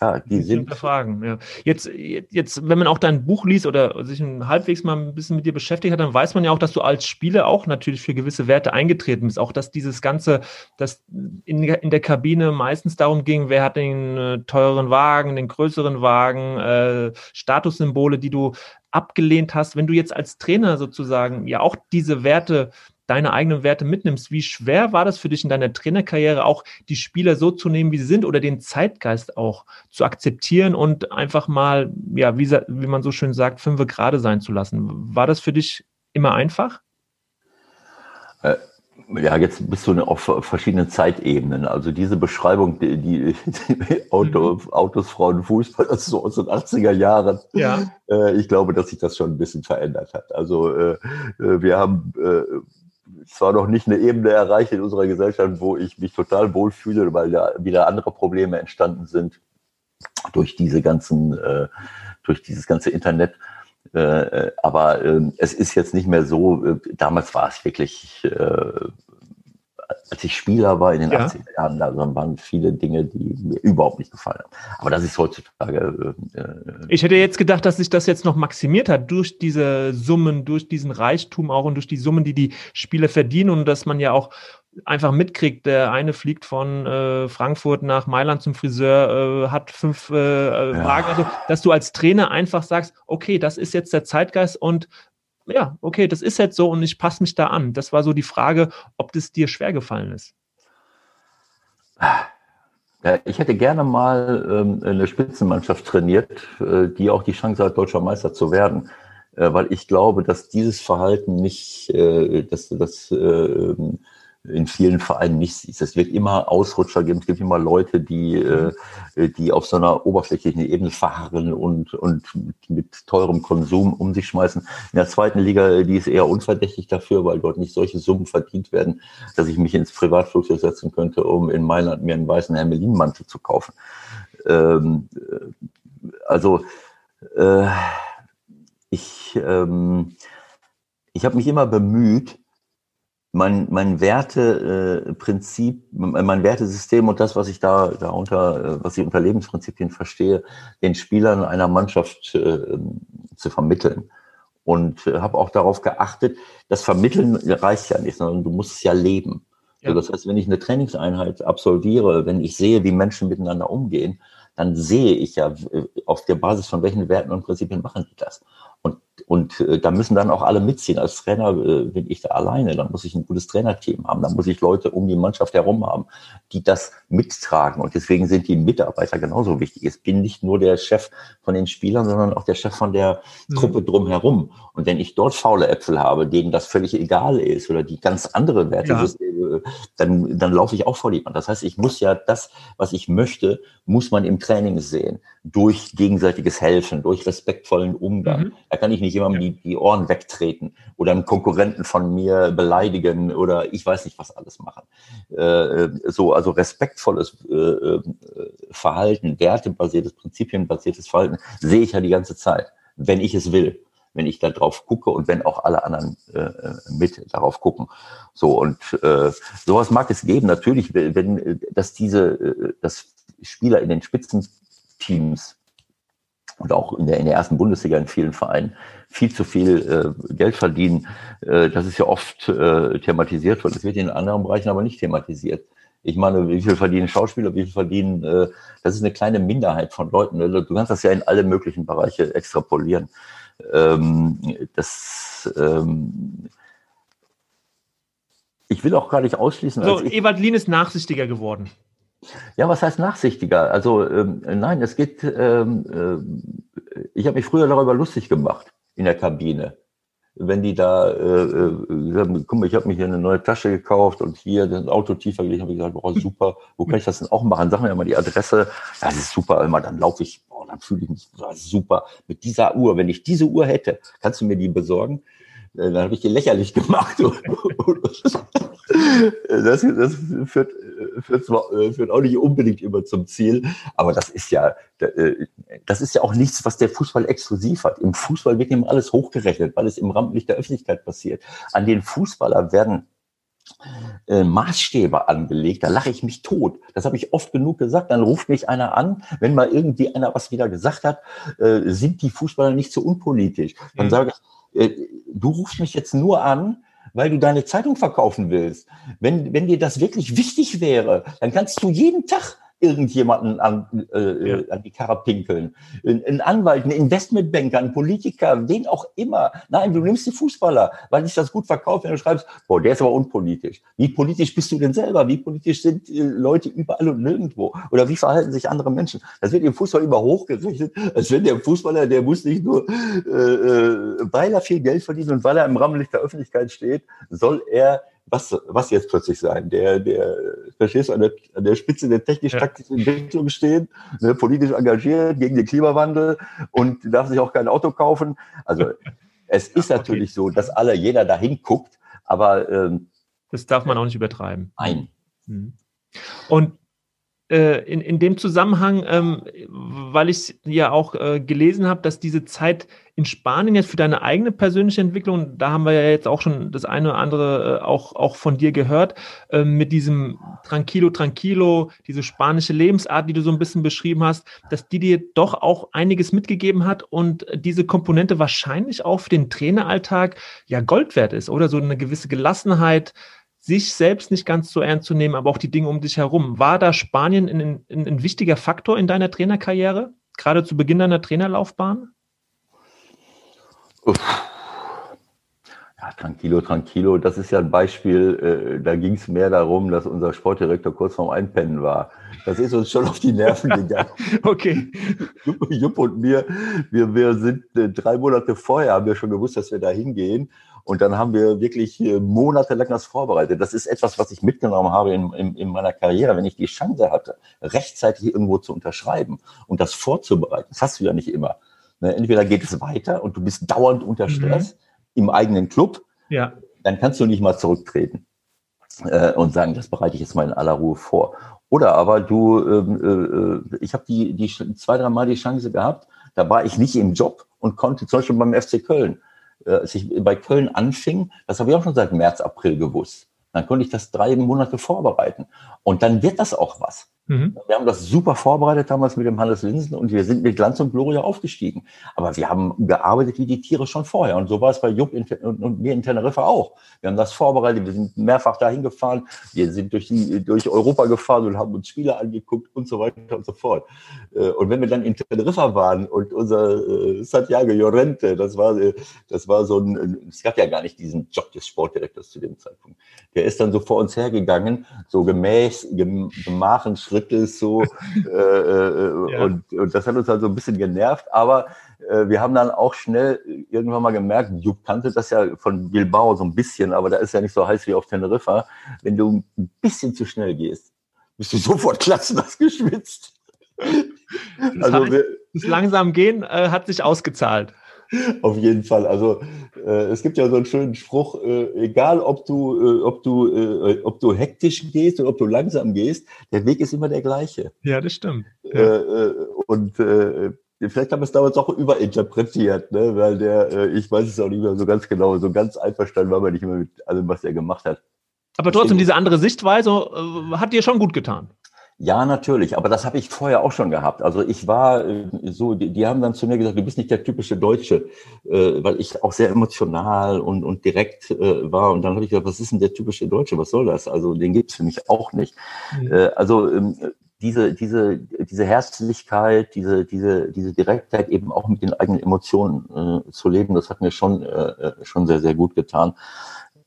ja, die sind. Fragen, ja. Jetzt, jetzt, wenn man auch dein Buch liest oder sich halbwegs mal ein bisschen mit dir beschäftigt hat, dann weiß man ja auch, dass du als Spieler auch natürlich für gewisse Werte eingetreten bist. Auch dass dieses Ganze, dass in, in der Kabine meistens darum ging, wer hat den äh, teureren Wagen, den größeren Wagen, äh, Statussymbole, die du abgelehnt hast, wenn du jetzt als Trainer sozusagen ja auch diese Werte, deine eigenen Werte mitnimmst, wie schwer war das für dich in deiner Trainerkarriere auch die Spieler so zu nehmen, wie sie sind oder den Zeitgeist auch zu akzeptieren und einfach mal, ja, wie, wie man so schön sagt, fünfe gerade sein zu lassen? War das für dich immer einfach? Äh, ja, jetzt bist du auf verschiedenen Zeitebenen. Also diese Beschreibung, die, die, Auto, mhm. Autos, Frauen, Fußball, das ist so aus den 80er Jahren. Ja. Äh, ich glaube, dass sich das schon ein bisschen verändert hat. Also äh, äh, wir haben zwar noch nicht eine Ebene erreicht in unserer Gesellschaft, wo ich mich total wohlfühle, weil da wieder andere Probleme entstanden sind durch diese ganzen, durch dieses ganze Internet. Äh, äh, aber äh, es ist jetzt nicht mehr so, äh, damals war es wirklich, äh, als ich Spieler war in den ja. 80er Jahren, da waren viele Dinge, die mir überhaupt nicht gefallen haben. Aber das ist heutzutage. Äh, ich hätte jetzt gedacht, dass sich das jetzt noch maximiert hat durch diese Summen, durch diesen Reichtum auch und durch die Summen, die die Spieler verdienen und dass man ja auch einfach mitkriegt, der eine fliegt von äh, Frankfurt nach Mailand zum Friseur, äh, hat fünf äh, äh, ja. Wagen, also dass du als Trainer einfach sagst, okay, das ist jetzt der Zeitgeist und ja, okay, das ist jetzt so und ich passe mich da an. Das war so die Frage, ob das dir schwer gefallen ist. Ja, ich hätte gerne mal ähm, eine Spitzenmannschaft trainiert, äh, die auch die Chance hat, deutscher Meister zu werden. Äh, weil ich glaube, dass dieses Verhalten nicht, dass das äh, in vielen Vereinen nicht siehst. Es wird immer Ausrutscher geben, es gibt immer Leute, die, äh, die auf so einer oberflächlichen Ebene fahren und, und mit teurem Konsum um sich schmeißen. In der zweiten Liga, die ist eher unverdächtig dafür, weil dort nicht solche Summen verdient werden, dass ich mich ins Privatflugzeug setzen könnte, um in Mailand mir einen weißen Hermelinmantel zu kaufen. Ähm, also äh, ich, ähm, ich habe mich immer bemüht, mein, mein Werteprinzip, äh, mein Wertesystem und das, was ich da darunter, äh, was ich unter Lebensprinzipien verstehe, den Spielern einer Mannschaft äh, zu vermitteln. Und äh, habe auch darauf geachtet, das Vermitteln reicht ja nicht, sondern du musst es ja leben. Ja. So, das heißt, wenn ich eine Trainingseinheit absolviere, wenn ich sehe, wie Menschen miteinander umgehen, dann sehe ich ja, äh, auf der Basis von welchen Werten und Prinzipien machen die das. Und, und äh, da müssen dann auch alle mitziehen. Als Trainer äh, bin ich da alleine. Dann muss ich ein gutes Trainerteam haben. Dann muss ich Leute um die Mannschaft herum haben, die das mittragen. Und deswegen sind die Mitarbeiter genauso wichtig. Ich bin nicht nur der Chef von den Spielern, sondern auch der Chef von der mhm. Truppe drumherum. Und wenn ich dort faule Äpfel habe, denen das völlig egal ist oder die ganz andere Werte, ja. dann, dann laufe ich auch vor die Wand. Das heißt, ich muss ja das, was ich möchte, muss man im Training sehen. Durch gegenseitiges Helfen, durch respektvollen Umgang. Mhm. Da kann ich nicht jemandem ja. die, die Ohren wegtreten oder einen Konkurrenten von mir beleidigen oder ich weiß nicht, was alles machen. Äh, so, also respektvolles äh, äh, Verhalten, wertebasiertes, prinzipienbasiertes Verhalten sehe ich ja die ganze Zeit, wenn ich es will wenn ich da drauf gucke und wenn auch alle anderen äh, mit darauf gucken. So und äh, sowas mag es geben. Natürlich, wenn dass diese, äh, dass Spieler in den Spitzenteams und auch in der, in der ersten Bundesliga in vielen Vereinen viel zu viel äh, Geld verdienen. Äh, das ist ja oft äh, thematisiert worden. Das wird in anderen Bereichen aber nicht thematisiert. Ich meine, wie viel verdienen Schauspieler, wie viel verdienen, äh, das ist eine kleine Minderheit von Leuten. Du kannst das ja in alle möglichen Bereiche extrapolieren. Ähm, das, ähm, ich will auch gar nicht ausschließen. So, Ewald Lien ist nachsichtiger geworden. Ja, was heißt nachsichtiger? Also ähm, nein, es geht, ähm, äh, ich habe mich früher darüber lustig gemacht in der Kabine. Wenn die da, äh, äh, guck mal, ich habe mir hier eine neue Tasche gekauft und hier das Auto tiefer gelegt, habe ich gesagt, boah, super, wo kann ich das denn auch machen? Sag mir mal die Adresse. Das ist super, immer dann laufe ich, boah, dann fühle ich mich super. Mit dieser Uhr, wenn ich diese Uhr hätte, kannst du mir die besorgen? Äh, dann habe ich die lächerlich gemacht. das, das führt, führt, zwar, äh, führt auch nicht unbedingt immer zum Ziel, aber das ist ja, äh, das ist ja auch nichts, was der Fußball exklusiv hat. Im Fußball wird ihm alles hochgerechnet, weil es im Rampenlicht der Öffentlichkeit passiert. An den Fußballer werden äh, Maßstäbe angelegt, da lache ich mich tot. Das habe ich oft genug gesagt. Dann ruft mich einer an, wenn mal irgendwie einer was wieder gesagt hat, äh, sind die Fußballer nicht so unpolitisch. Dann mhm. sage ich, du rufst mich jetzt nur an, weil du deine Zeitung verkaufen willst. Wenn, wenn dir das wirklich wichtig wäre, dann kannst du jeden Tag irgendjemanden an, äh, ja. an die Karre pinkeln. Ein, Anwalt, ein Investmentbanker, ein Politiker, wen auch immer. Nein, du nimmst die Fußballer, weil sich das gut verkauft, wenn du schreibst, boah, der ist aber unpolitisch. Wie politisch bist du denn selber? Wie politisch sind äh, Leute überall und nirgendwo? Oder wie verhalten sich andere Menschen? Das wird im Fußball immer hochgerechnet, als wenn der Fußballer, der muss nicht nur, äh, äh weil er viel Geld verdient und weil er im Rampenlicht der Öffentlichkeit steht, soll er was, was jetzt plötzlich sein? Der, der, verstehst du, an der, an der Spitze der technisch-taktischen. Entwicklung stehen, ne, politisch engagiert gegen den Klimawandel und darf sich auch kein Auto kaufen. Also es ist ja, natürlich okay. so, dass alle, jeder dahin guckt, aber ähm, das darf man auch nicht übertreiben. Nein. Mhm. Und äh, in, in dem Zusammenhang, ähm, weil ich ja auch äh, gelesen habe, dass diese Zeit in Spanien jetzt für deine eigene persönliche Entwicklung, da haben wir ja jetzt auch schon das eine oder andere äh, auch, auch von dir gehört, äh, mit diesem Tranquilo, Tranquilo, diese spanische Lebensart, die du so ein bisschen beschrieben hast, dass die dir doch auch einiges mitgegeben hat und diese Komponente wahrscheinlich auch für den Traineralltag ja Gold wert ist, oder? So eine gewisse Gelassenheit, sich selbst nicht ganz so ernst zu nehmen, aber auch die Dinge um dich herum. War da Spanien ein, ein, ein wichtiger Faktor in deiner Trainerkarriere, gerade zu Beginn deiner Trainerlaufbahn? Uff. Ja, tranquilo, tranquilo. Das ist ja ein Beispiel, äh, da ging es mehr darum, dass unser Sportdirektor kurz vorm Einpennen war. Das ist uns schon auf die Nerven gegangen. okay. Jupp, Jupp, und mir, wir, wir sind äh, drei Monate vorher, haben wir schon gewusst, dass wir da hingehen. Und dann haben wir wirklich äh, monatelang das vorbereitet. Das ist etwas, was ich mitgenommen habe in, in, in meiner Karriere, wenn ich die Chance hatte, rechtzeitig irgendwo zu unterschreiben und das vorzubereiten. Das hast du ja nicht immer. Ne, entweder geht es weiter und du bist dauernd unter mhm. Stress. Mhm im eigenen Club, ja. dann kannst du nicht mal zurücktreten äh, und sagen, das bereite ich jetzt mal in aller Ruhe vor. Oder aber du, ähm, äh, ich habe die, die zwei, drei Mal die Chance gehabt, da war ich nicht im Job und konnte zum Beispiel beim FC Köln, äh, als ich bei Köln anfing, das habe ich auch schon seit März, April gewusst. Dann konnte ich das drei Monate vorbereiten. Und dann wird das auch was. Mhm. Wir haben das super vorbereitet damals mit dem Hannes Linsen und wir sind mit Glanz und Gloria aufgestiegen. Aber wir haben gearbeitet wie die Tiere schon vorher. Und so war es bei Jupp und mir in Teneriffa auch. Wir haben das vorbereitet, wir sind mehrfach dahin gefahren, wir sind durch, die, durch Europa gefahren und haben uns Spiele angeguckt und so weiter und so fort. Äh, und wenn wir dann in Teneriffa waren und unser äh, Santiago Llorente, das war, äh, das war so ein, es gab ja gar nicht diesen Job des Sportdirektors zu dem Zeitpunkt. Der ist dann so vor uns hergegangen, so gemäß, gemachen, Schrittes so. äh, äh, ja. und, und das hat uns halt so ein bisschen genervt, aber äh, wir haben dann auch schnell irgendwann mal gemerkt, Jupp kannte das ja von Bilbao so ein bisschen, aber da ist ja nicht so heiß wie auf Teneriffa. Wenn du ein bisschen zu schnell gehst, bist du sofort klassenhaft geschwitzt. Das, also, heißt, das langsam gehen äh, hat sich ausgezahlt. Auf jeden Fall. Also äh, es gibt ja so einen schönen Spruch: äh, Egal, ob du, äh, ob du, äh, ob du hektisch gehst oder ob du langsam gehst, der Weg ist immer der gleiche. Ja, das stimmt. Ja. Äh, äh, und vielleicht haben wir es damals auch überinterpretiert, ne? weil der, ich weiß es auch nicht mehr so ganz genau, so ganz einverstanden war man nicht immer mit allem, was er gemacht hat. Aber trotzdem, diese andere Sichtweise hat dir schon gut getan. Ja, natürlich, aber das habe ich vorher auch schon gehabt. Also ich war äh, so, die, die, haben dann zu mir gesagt, du bist nicht der typische Deutsche, äh, weil ich auch sehr emotional und, und direkt äh, war. Und dann habe ich gesagt, was ist denn der typische Deutsche? Was soll das? Also den gibt's für mich auch nicht. Mhm. Äh, also ähm, diese, diese, diese Herzlichkeit, diese, diese, diese Direktheit eben auch mit den eigenen Emotionen äh, zu leben, das hat mir schon, äh, schon sehr, sehr gut getan.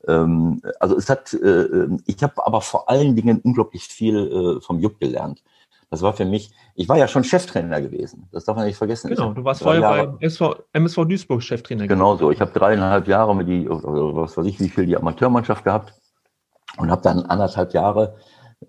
Ähm, also es hat, äh, äh, ich habe aber vor allen Dingen unglaublich viel äh, vom Jupp gelernt. Das war für mich, ich war ja schon Cheftrainer gewesen. Das darf man nicht vergessen. Genau, du warst vorher Jahre, bei MSV, MSV Duisburg Cheftrainer gewesen. Genau so. Ich habe dreieinhalb Jahre mit die, was weiß ich, wie viel die Amateurmannschaft gehabt und habe dann anderthalb Jahre,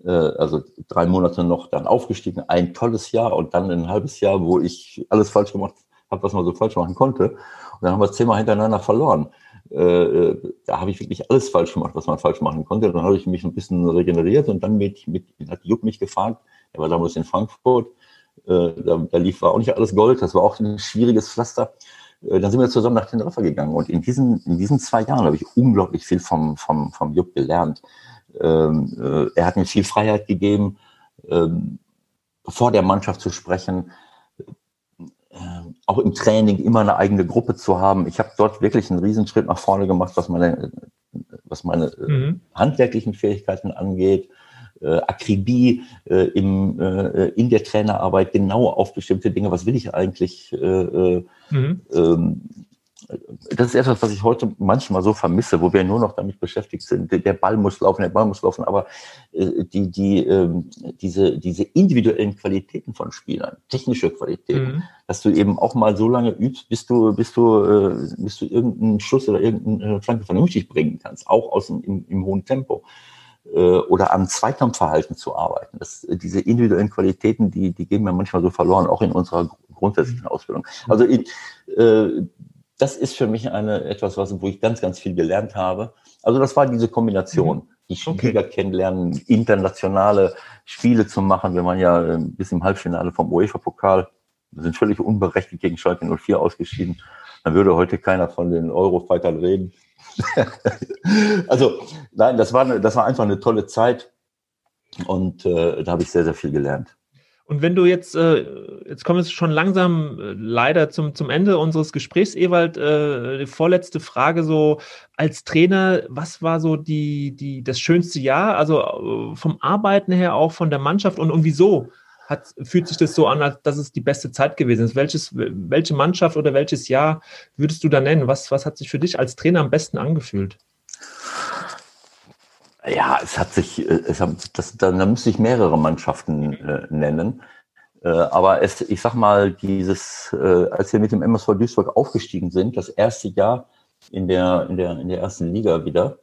äh, also drei Monate noch dann aufgestiegen. Ein tolles Jahr und dann ein halbes Jahr, wo ich alles falsch gemacht habe, was man so falsch machen konnte. Und dann haben wir zehnmal hintereinander verloren. Äh, äh, da habe ich wirklich alles falsch gemacht, was man falsch machen konnte. Dann habe ich mich ein bisschen regeneriert und dann mit, mit hat Jupp mich gefragt, er war damals in Frankfurt, äh, da, da lief war auch nicht alles Gold, das war auch ein schwieriges Pflaster. Äh, dann sind wir zusammen nach Teneriffa gegangen und in diesen, in diesen zwei Jahren habe ich unglaublich viel vom, vom, vom Jupp gelernt. Ähm, äh, er hat mir viel Freiheit gegeben, ähm, vor der Mannschaft zu sprechen, auch im Training immer eine eigene Gruppe zu haben. Ich habe dort wirklich einen Riesenschritt nach vorne gemacht, was meine, was meine äh, mhm. handwerklichen Fähigkeiten angeht. Äh, Akribie äh, im, äh, in der Trainerarbeit genau auf bestimmte Dinge. Was will ich eigentlich? Äh, äh mhm. ähm, das ist etwas, was ich heute manchmal so vermisse, wo wir nur noch damit beschäftigt sind. Der Ball muss laufen, der Ball muss laufen, aber äh, die, die, ähm, diese, diese individuellen Qualitäten von Spielern, technische Qualitäten, mhm. dass du eben auch mal so lange übst, bis du, bis du, äh, bis du irgendeinen Schuss oder irgendeine Flanke vernünftig bringen kannst, auch aus dem, im, im hohen Tempo äh, oder am Zweikampfverhalten zu arbeiten. Das, diese individuellen Qualitäten, die, die gehen mir manchmal so verloren, auch in unserer grundsätzlichen Ausbildung. Also äh, das ist für mich eine etwas, was, wo ich ganz, ganz viel gelernt habe. Also das war diese Kombination. Mhm. Die Spieler okay. kennenlernen, internationale Spiele zu machen. Wir waren ja äh, bis im Halbfinale vom UEFA-Pokal. Sind völlig unberechtigt gegen Schalke 04 ausgeschieden. Dann würde heute keiner von den Eurofightern reden. also, nein, das war, das war einfach eine tolle Zeit. Und äh, da habe ich sehr, sehr viel gelernt. Und wenn du jetzt, äh, jetzt kommen wir schon langsam äh, leider zum, zum Ende unseres Gesprächs, Ewald, äh, die vorletzte Frage so als Trainer, was war so die, die, das schönste Jahr, also äh, vom Arbeiten her auch von der Mannschaft und, und wieso? hat, fühlt sich das so an, als dass es die beste Zeit gewesen ist? Welches, welche Mannschaft oder welches Jahr würdest du da nennen? Was, was hat sich für dich als Trainer am besten angefühlt? Ja, es hat sich, äh, es hat, das, da, da müsste ich mehrere Mannschaften äh, nennen. Äh, aber es, ich sag mal, dieses, äh, als wir mit dem MSV Duisburg aufgestiegen sind, das erste Jahr in der, in der, in der ersten Liga wieder,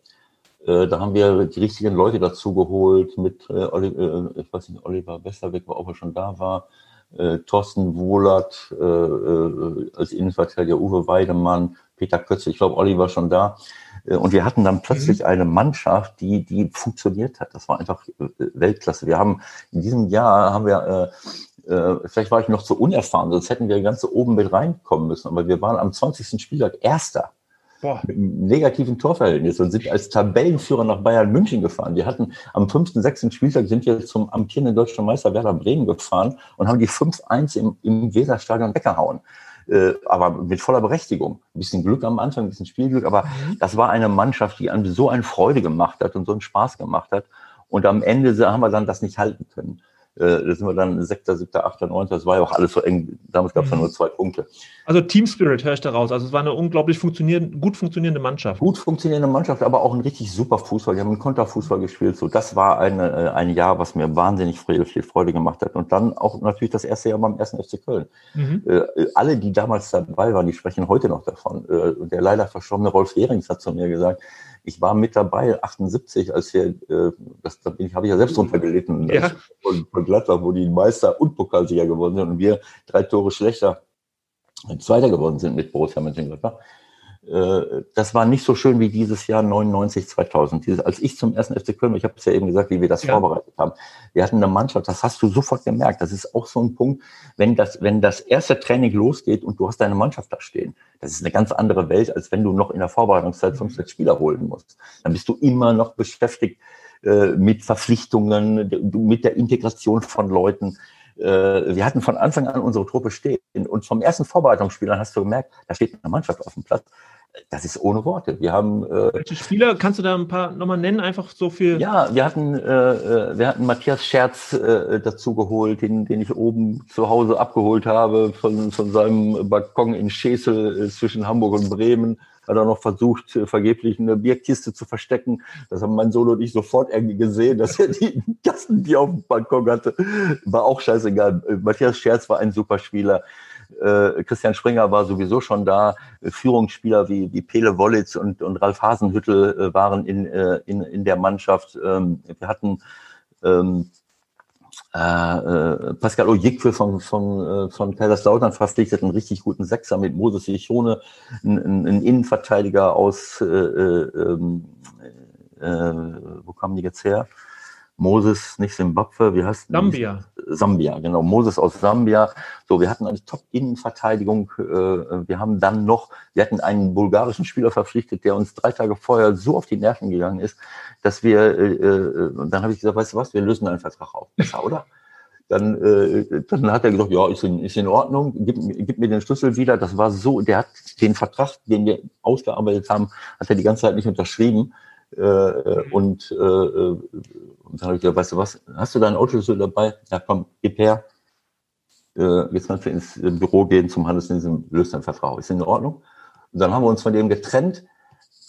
äh, da haben wir die richtigen Leute dazu geholt mit, äh, Oliver, äh, ich weiß nicht, Oliver Westerbeck, ob er schon da war, äh, Thorsten Wohlert äh, äh, als Innenverteidiger, Uwe Weidemann, Peter Kötze, ich glaube, Olli war schon da. Äh, und wir hatten dann plötzlich mhm. eine Mannschaft, die, die funktioniert hat. Das war einfach äh, Weltklasse. Wir haben in diesem Jahr haben wir äh, äh, vielleicht war ich noch zu unerfahren, sonst hätten wir ganz oben mit reinkommen müssen. Aber wir waren am 20. Spieltag Erster. Boah. mit einem negativen Torverhältnis und sind als Tabellenführer nach Bayern München gefahren. Wir hatten am fünften, sechsten Spieltag sind wir zum amtierenden deutschen Meister Werder Bremen gefahren und haben die 5-1 im, im Weserstadion weggehauen. Äh, aber mit voller Berechtigung. Ein bisschen Glück am Anfang, ein bisschen Spielglück, aber mhm. das war eine Mannschaft, die einem so eine Freude gemacht hat und so einen Spaß gemacht hat. Und am Ende haben wir dann das nicht halten können. Äh, da sind wir dann Sechster, Siebter, Achter, Neunter. Das war ja auch alles so eng. Damals gab es mhm. nur zwei Punkte. Also Team Spirit höre ich daraus. Also es war eine unglaublich funktionierende, gut funktionierende Mannschaft. Gut funktionierende Mannschaft, aber auch ein richtig super Fußball. Die haben einen Konterfußball gespielt. So, das war eine, äh, ein Jahr, was mir wahnsinnig viel, viel Freude gemacht hat. Und dann auch natürlich das erste Jahr beim ersten FC Köln. Mhm. Äh, alle, die damals dabei waren, die sprechen heute noch davon. Äh, der leider verstorbene Rolf Herings hat zu mir gesagt, ich war mit dabei, 78, als wir, äh, das, da bin ich, habe ich ja selbst drunter gelitten, ja. von, von Gladbach, wo die Meister und Pokalsieger geworden sind und wir drei Tore schlechter Zweiter geworden sind mit Borussia Mönchengladbach. Äh, das war nicht so schön wie dieses Jahr 99, 2000. Dieses, als ich zum ersten FC Köln, ich habe es ja eben gesagt, wie wir das ja. vorbereitet haben. Wir hatten eine Mannschaft, das hast du sofort gemerkt. Das ist auch so ein Punkt, wenn das, wenn das erste Training losgeht und du hast deine Mannschaft da stehen. Das ist eine ganz andere Welt, als wenn du noch in der Vorbereitungszeit fünf, sechs Spieler holen musst. Dann bist du immer noch beschäftigt äh, mit Verpflichtungen, mit der Integration von Leuten äh, wir hatten von Anfang an unsere Truppe stehen. Und vom ersten Vorbereitungsspiel an hast du gemerkt, da steht eine Mannschaft auf dem Platz. Das ist ohne Worte. Wir haben. Äh, Welche Spieler kannst du da ein paar nochmal nennen, einfach so für. Ja, wir hatten, äh, äh, wir hatten Matthias Scherz äh, dazu geholt, den, den ich oben zu Hause abgeholt habe von, von seinem Balkon in Schesel äh, zwischen Hamburg und Bremen hat er noch versucht, äh, vergeblich eine Bierkiste zu verstecken. Das haben mein Sohn und ich sofort irgendwie gesehen, dass er die Kasten, die auf dem Balkon hatte, war auch scheißegal. Matthias Scherz war ein super Spieler. Äh, Christian Springer war sowieso schon da. Führungsspieler wie, wie Pele Wollitz und, und Ralf Hasenhüttel waren in, in, in der Mannschaft. Ähm, wir hatten ähm, äh, äh, Pascal Ojikwe von, von, äh, von Kaiserslautern verpflichtet, einen richtig guten Sechser mit Moses Jichone, einen, einen Innenverteidiger aus, äh, äh, äh, wo kamen die jetzt her? Moses, nicht Zimbabwe, wie heißt Sambia. Sambia, genau. Moses aus Sambia. So, wir hatten eine Top-Innenverteidigung. Äh, wir haben dann noch, wir hatten einen bulgarischen Spieler verpflichtet, der uns drei Tage vorher so auf die Nerven gegangen ist, dass wir, äh, äh, dann habe ich gesagt, weißt du was, wir lösen einen Vertrag auf. Besser, oder? Dann, äh, dann hat er gesagt, ja, ist in, ist in Ordnung, gib, gib mir den Schlüssel wieder. Das war so, der hat den Vertrag, den wir ausgearbeitet haben, hat er die ganze Zeit nicht unterschrieben. Äh, und, äh, und dann habe ich gesagt, weißt du was, hast du deinen Autoschlüssel dabei? Ja, komm, gib her. Äh, jetzt kannst du ins Büro gehen zum Handelsdienst löst deinen Vertrag. Ist in Ordnung? Und dann haben wir uns von dem getrennt,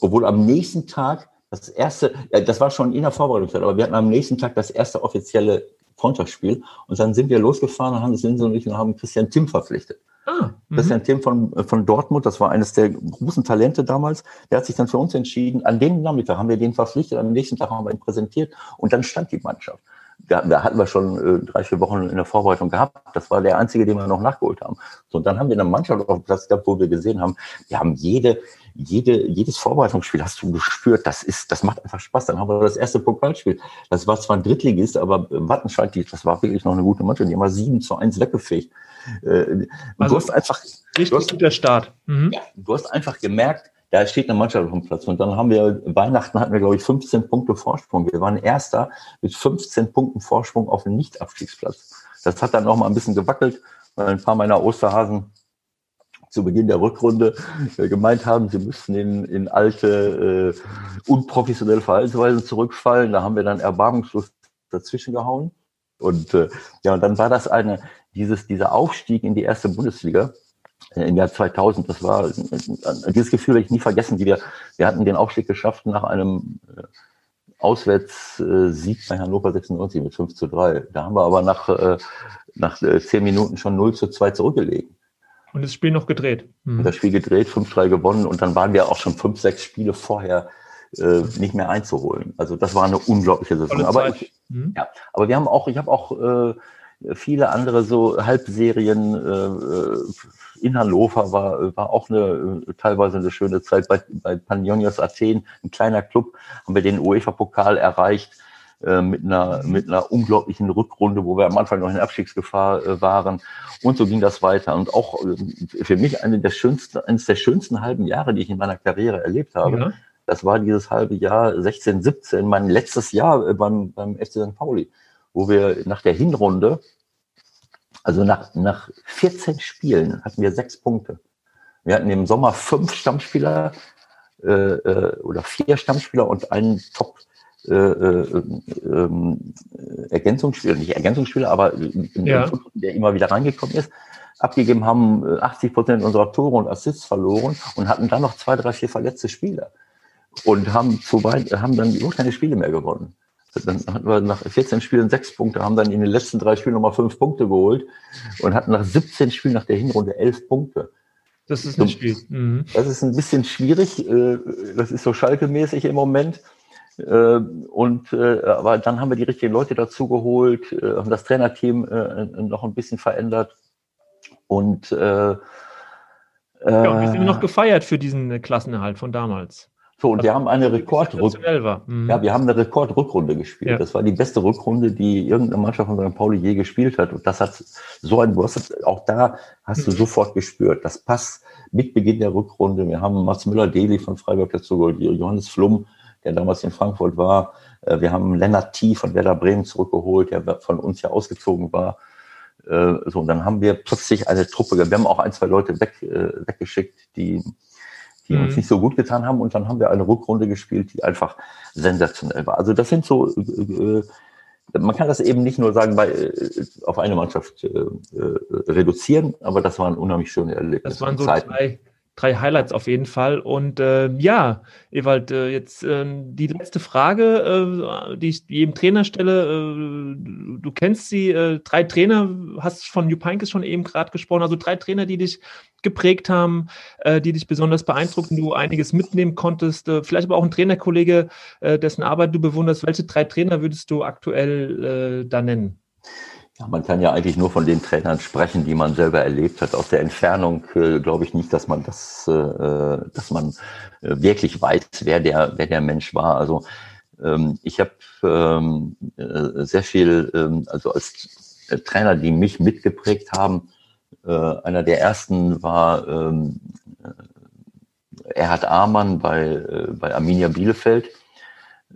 obwohl am nächsten Tag das erste, ja, das war schon in der Vorbereitungszeit, aber wir hatten am nächsten Tag das erste offizielle Freundschaftsspiel und dann sind wir losgefahren Linse und ich und haben Christian Tim verpflichtet. Ah, Christian mhm. Tim von, von Dortmund, das war eines der großen Talente damals, der hat sich dann für uns entschieden. An dem Nachmittag haben wir den verpflichtet, am nächsten Tag haben wir ihn präsentiert und dann stand die Mannschaft. Da, da hatten wir schon äh, drei, vier Wochen in der Vorbereitung gehabt. Das war der einzige, den wir noch nachgeholt haben. So, und dann haben wir eine Mannschaft auf dem Platz gehabt, wo wir gesehen haben, wir haben jede, jede, jedes Vorbereitungsspiel hast du gespürt, das ist, das macht einfach Spaß. Dann haben wir das erste Pokalspiel. Das war zwar ein Drittligist, aber Wattenscheid, das war wirklich noch eine gute Mannschaft. Die haben wir sieben zu eins weggefegt. Äh, also, du hast einfach, richtig du hast, guter Start. Mhm. Ja, du hast einfach gemerkt, da steht eine Mannschaft auf dem Platz. Und dann haben wir, Weihnachten hatten wir, glaube ich, 15 Punkte Vorsprung. Wir waren Erster mit 15 Punkten Vorsprung auf dem Nicht-Abstiegsplatz. Das hat dann noch mal ein bisschen gewackelt, weil ein paar meiner Osterhasen zu Beginn der Rückrunde äh, gemeint haben, sie müssten in, in alte, äh, unprofessionelle Verhaltensweisen zurückfallen. Da haben wir dann erbarmungslos dazwischen gehauen. Und äh, ja, und dann war das eine, dieses, dieser Aufstieg in die erste Bundesliga äh, im Jahr 2000, das war, äh, dieses Gefühl werde ich nie vergessen, wie wir, wir hatten den Aufstieg geschafft nach einem äh, Auswärtssieg bei Hannover 96 mit 5 zu 3. Da haben wir aber nach, nach äh, zehn Minuten schon 0 zu 2 zurückgelegen. Und das Spiel noch gedreht. Mhm. Das Spiel gedreht, 5-3 gewonnen und dann waren wir auch schon fünf, sechs Spiele vorher äh, nicht mehr einzuholen. Also das war eine unglaubliche Saison. Aber, ich, mhm. ja, aber wir haben auch, ich habe auch äh, viele andere so Halbserien äh, in Hannover war, war auch eine teilweise eine schöne Zeit. Bei, bei Panionios Athen, ein kleiner Club, haben wir den UEFA-Pokal erreicht äh, mit einer mit einer unglaublichen Rückrunde, wo wir am Anfang noch in Abstiegsgefahr äh, waren. Und so ging das weiter. Und auch äh, für mich eine der schönsten, eines der schönsten halben Jahre, die ich in meiner Karriere erlebt habe. Ja. Das war dieses halbe Jahr 16, 17, mein letztes Jahr beim, beim FC St. Pauli, wo wir nach der Hinrunde, also nach, nach 14 Spielen hatten wir sechs Punkte. Wir hatten im Sommer fünf Stammspieler äh, äh, oder vier Stammspieler und einen Top äh, äh, ähm, Ergänzungsspieler, nicht Ergänzungsspieler, aber ja. der immer wieder reingekommen ist, abgegeben haben 80 Prozent unserer Tore und Assists verloren und hatten dann noch zwei, drei, vier verletzte Spieler und haben zu weit, haben dann überhaupt keine Spiele mehr gewonnen. Dann hatten wir nach 14 Spielen sechs Punkte, haben dann in den letzten drei Spielen nochmal fünf Punkte geholt und hatten nach 17 Spielen nach der Hinrunde elf Punkte. Das ist ein Spiel. Mhm. Das ist ein bisschen schwierig. Äh, das ist so schalkemäßig im Moment. Äh, und äh, aber dann haben wir die richtigen Leute dazu geholt, haben das Trainerteam noch ein bisschen verändert. Und äh, ja, und wir sind noch gefeiert für diesen Klassenerhalt von damals. So, und wir haben eine Rekordrückrunde. Mhm. Ja, wir haben eine Rekordrückrunde gespielt. Ja. Das war die beste Rückrunde, die irgendeine Mannschaft von St. Pauli je gespielt hat. Und das hat so ein, du hast, auch da hast du mhm. sofort gespürt. Das passt mit Beginn der Rückrunde. Wir haben Mats Müller-Deli von Freiburg dazu geholt, Johannes Flum, der damals in Frankfurt war. Äh, wir haben Lennart T. von Werder Bremen zurückgeholt, der von uns ja ausgezogen war. Äh, so, und dann haben wir plötzlich eine Truppe, wir haben auch ein, zwei Leute weg, äh, weggeschickt, die die mhm. uns nicht so gut getan haben. Und dann haben wir eine Rückrunde gespielt, die einfach sensationell war. Also das sind so, äh, man kann das eben nicht nur sagen, bei, äh, auf eine Mannschaft äh, äh, reduzieren, aber das waren unheimlich schöne Erlebnisse. Das waren so Zeiten. zwei drei Highlights auf jeden Fall. Und äh, ja, Ewald, äh, jetzt äh, die letzte Frage, äh, die ich jedem Trainer stelle. Äh, du kennst sie, äh, drei Trainer, hast von New schon eben gerade gesprochen, also drei Trainer, die dich geprägt haben, äh, die dich besonders beeindrucken, du einiges mitnehmen konntest. Äh, vielleicht aber auch ein Trainerkollege, äh, dessen Arbeit du bewunderst. Welche drei Trainer würdest du aktuell äh, da nennen? Man kann ja eigentlich nur von den Trainern sprechen, die man selber erlebt hat. Aus der Entfernung äh, glaube ich nicht, dass man das, äh, äh dass man äh, wirklich weiß, wer der, wer der Mensch war. Also ähm, ich habe ähm, äh, sehr viel, ähm, also als Trainer, die mich mitgeprägt haben. Äh, einer der ersten war ähm, Erhard Amann bei, bei Arminia Bielefeld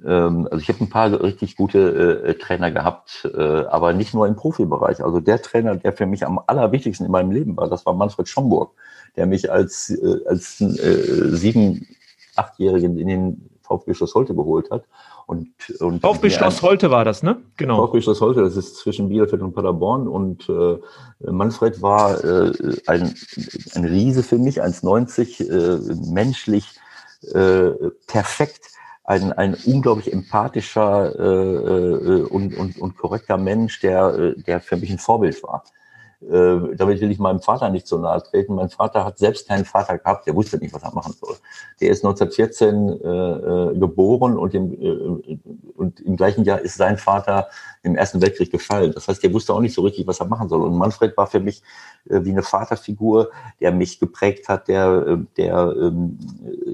ähm, also ich habe ein paar richtig gute äh, Trainer gehabt, äh, aber nicht nur im Profibereich. Also der Trainer, der für mich am allerwichtigsten in meinem Leben war, das war Manfred Schomburg, der mich als, äh, als äh, sieben, achtjährigen in den VfB Schloss Holte geholt hat. Und, und VfB Schloss Holte war das, ne? Genau. VfB Schloss Holte, das ist zwischen Bielefeld und Paderborn. Und äh, Manfred war äh, ein, ein Riese für mich, 1,90, äh, menschlich äh, perfekt ein, ein unglaublich empathischer äh, äh, und, und, und korrekter Mensch, der, äh, der für mich ein Vorbild war. Äh, damit will ich meinem Vater nicht so nahe treten. Mein Vater hat selbst keinen Vater gehabt, der wusste nicht, was er machen soll. Der ist 1914 äh, äh, geboren und im, äh, und im gleichen Jahr ist sein Vater im Ersten Weltkrieg gefallen. Das heißt, der wusste auch nicht so richtig, was er machen soll. Und Manfred war für mich äh, wie eine Vaterfigur, der mich geprägt hat, der, äh, der, ähm,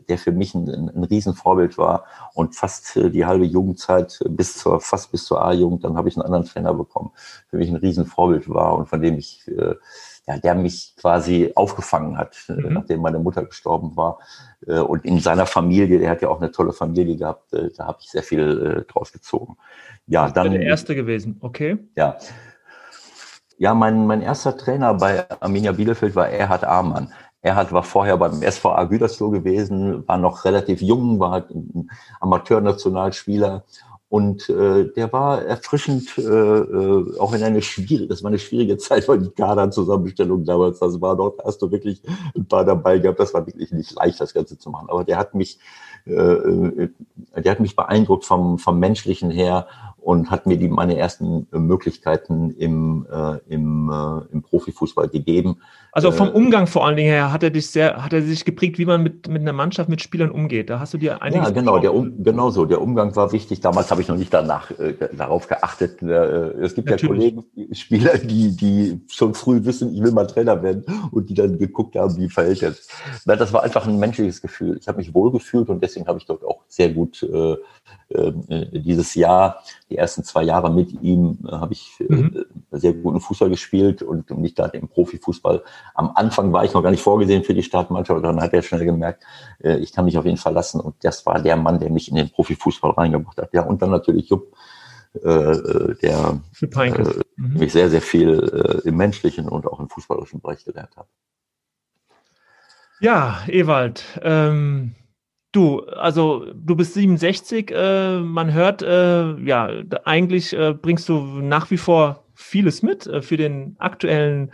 der für mich ein, ein Riesenvorbild war. Und fast äh, die halbe Jugendzeit bis zur, fast bis zur A-Jugend, dann habe ich einen anderen Trainer bekommen, für mich ein Riesenvorbild war und von dem ich ja, der mich quasi aufgefangen hat, mhm. nachdem meine Mutter gestorben war. Und in seiner Familie, der hat ja auch eine tolle Familie gehabt, da habe ich sehr viel draus gezogen. Ja, dann. Der erste gewesen, okay. Ja. Ja, mein, mein erster Trainer bei Arminia Bielefeld war Erhard Amann. Erhard war vorher beim SVA Gütersloh gewesen, war noch relativ jung, war halt ein Amateurnationalspieler Und äh, der war erfrischend, äh, äh, auch in eine schwierige, das war eine schwierige Zeit, weil die Kaderzusammenstellung damals, das war dort, hast du wirklich ein paar dabei gehabt, das war wirklich nicht leicht, das Ganze zu machen. Aber der hat mich, äh, äh der hat mich beeindruckt vom, vom Menschlichen her und hat mir die meine ersten Möglichkeiten im, äh, im, äh, im Profifußball gegeben. Also vom äh, Umgang vor allen Dingen her hat er dich sehr, hat er sich geprägt, wie man mit, mit einer Mannschaft, mit Spielern umgeht. Da hast du dir einiges. Ja, genau, der um, genau so. Der Umgang war wichtig. Damals habe ich noch nicht danach äh, darauf geachtet. Äh, es gibt Natürlich. ja Kollegen, Spieler, die, die schon früh wissen, ich will mal Trainer werden und die dann geguckt haben, wie verhält das. Nein, das war einfach ein menschliches Gefühl. Ich habe mich wohlgefühlt und deswegen habe ich dort auch sehr gut äh, äh, dieses Jahr, die ersten zwei Jahre mit ihm, äh, habe ich äh, mhm. sehr guten Fußball gespielt und nicht da im Profifußball. Am Anfang war ich noch gar nicht vorgesehen für die Startmannschaft, dann hat er schnell gemerkt, ich kann mich auf ihn verlassen und das war der Mann, der mich in den Profifußball reingebracht hat. Ja, und dann natürlich Jupp, der mhm. mich sehr, sehr viel im menschlichen und auch im fußballerischen Bereich gelernt hat. Ja, Ewald, ähm, Du, also du bist 67, äh, man hört, äh, ja, eigentlich äh, bringst du nach wie vor vieles mit äh, für den aktuellen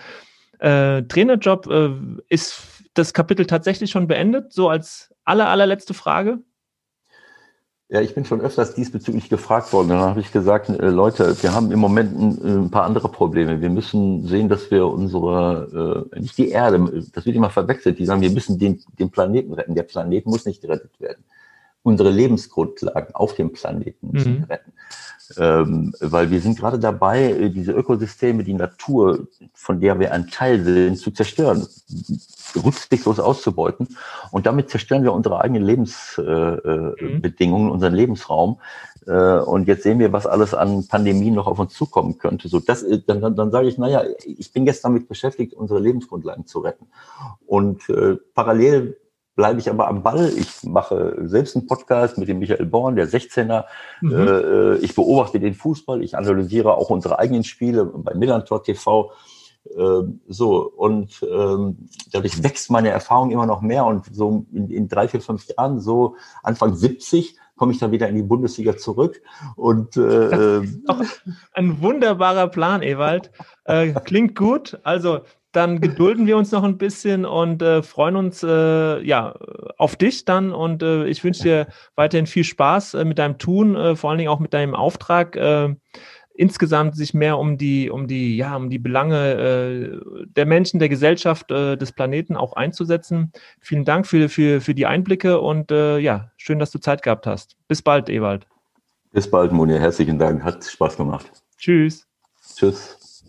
äh, Trainerjob. Äh, ist das Kapitel tatsächlich schon beendet, so als aller, allerletzte Frage? Ja, ich bin schon öfters diesbezüglich gefragt worden. Dann habe ich gesagt, äh, Leute, wir haben im Moment ein, äh, ein, paar andere Probleme. Wir müssen sehen, dass wir unsere, äh, nicht die Erde, das wird immer verwechselt. Die sagen, wir müssen den, den Planeten retten. Der Planet muss nicht gerettet werden. Unsere Lebensgrundlagen auf dem Planeten müssen mhm. retten. Ähm, weil wir sind gerade dabei, äh, diese Ökosysteme, die Natur, von der wir ein Teil sind, zu zerstören rücksichtslos auszubeuten. Und damit zerstören wir unsere eigenen Lebensbedingungen, äh, mhm. unseren Lebensraum. Äh, und jetzt sehen wir, was alles an Pandemien noch auf uns zukommen könnte. So, das, äh, dann, dann, dann sage ich, naja, ich bin jetzt damit beschäftigt, unsere Lebensgrundlagen zu retten. Und äh, parallel bleibe ich aber am Ball. Ich mache selbst einen Podcast mit dem Michael Born, der 16er. Mhm. Äh, ich beobachte den Fußball, ich analysiere auch unsere eigenen Spiele bei Millantor TV. Ähm, so, und ähm, dadurch wächst meine Erfahrung immer noch mehr und so in, in drei, vier, fünf Jahren, so Anfang 70, komme ich dann wieder in die Bundesliga zurück. Und äh, ähm, ein wunderbarer Plan, Ewald. Äh, klingt gut. Also dann gedulden wir uns noch ein bisschen und äh, freuen uns äh, ja auf dich dann und äh, ich wünsche dir weiterhin viel Spaß äh, mit deinem Tun, äh, vor allen Dingen auch mit deinem Auftrag. Äh, insgesamt sich mehr um die, um die, ja, um die Belange der Menschen, der Gesellschaft, des Planeten auch einzusetzen. Vielen Dank für, für, für die Einblicke und ja, schön, dass du Zeit gehabt hast. Bis bald, Ewald. Bis bald, Moni. Herzlichen Dank. Hat Spaß gemacht. Tschüss. Tschüss.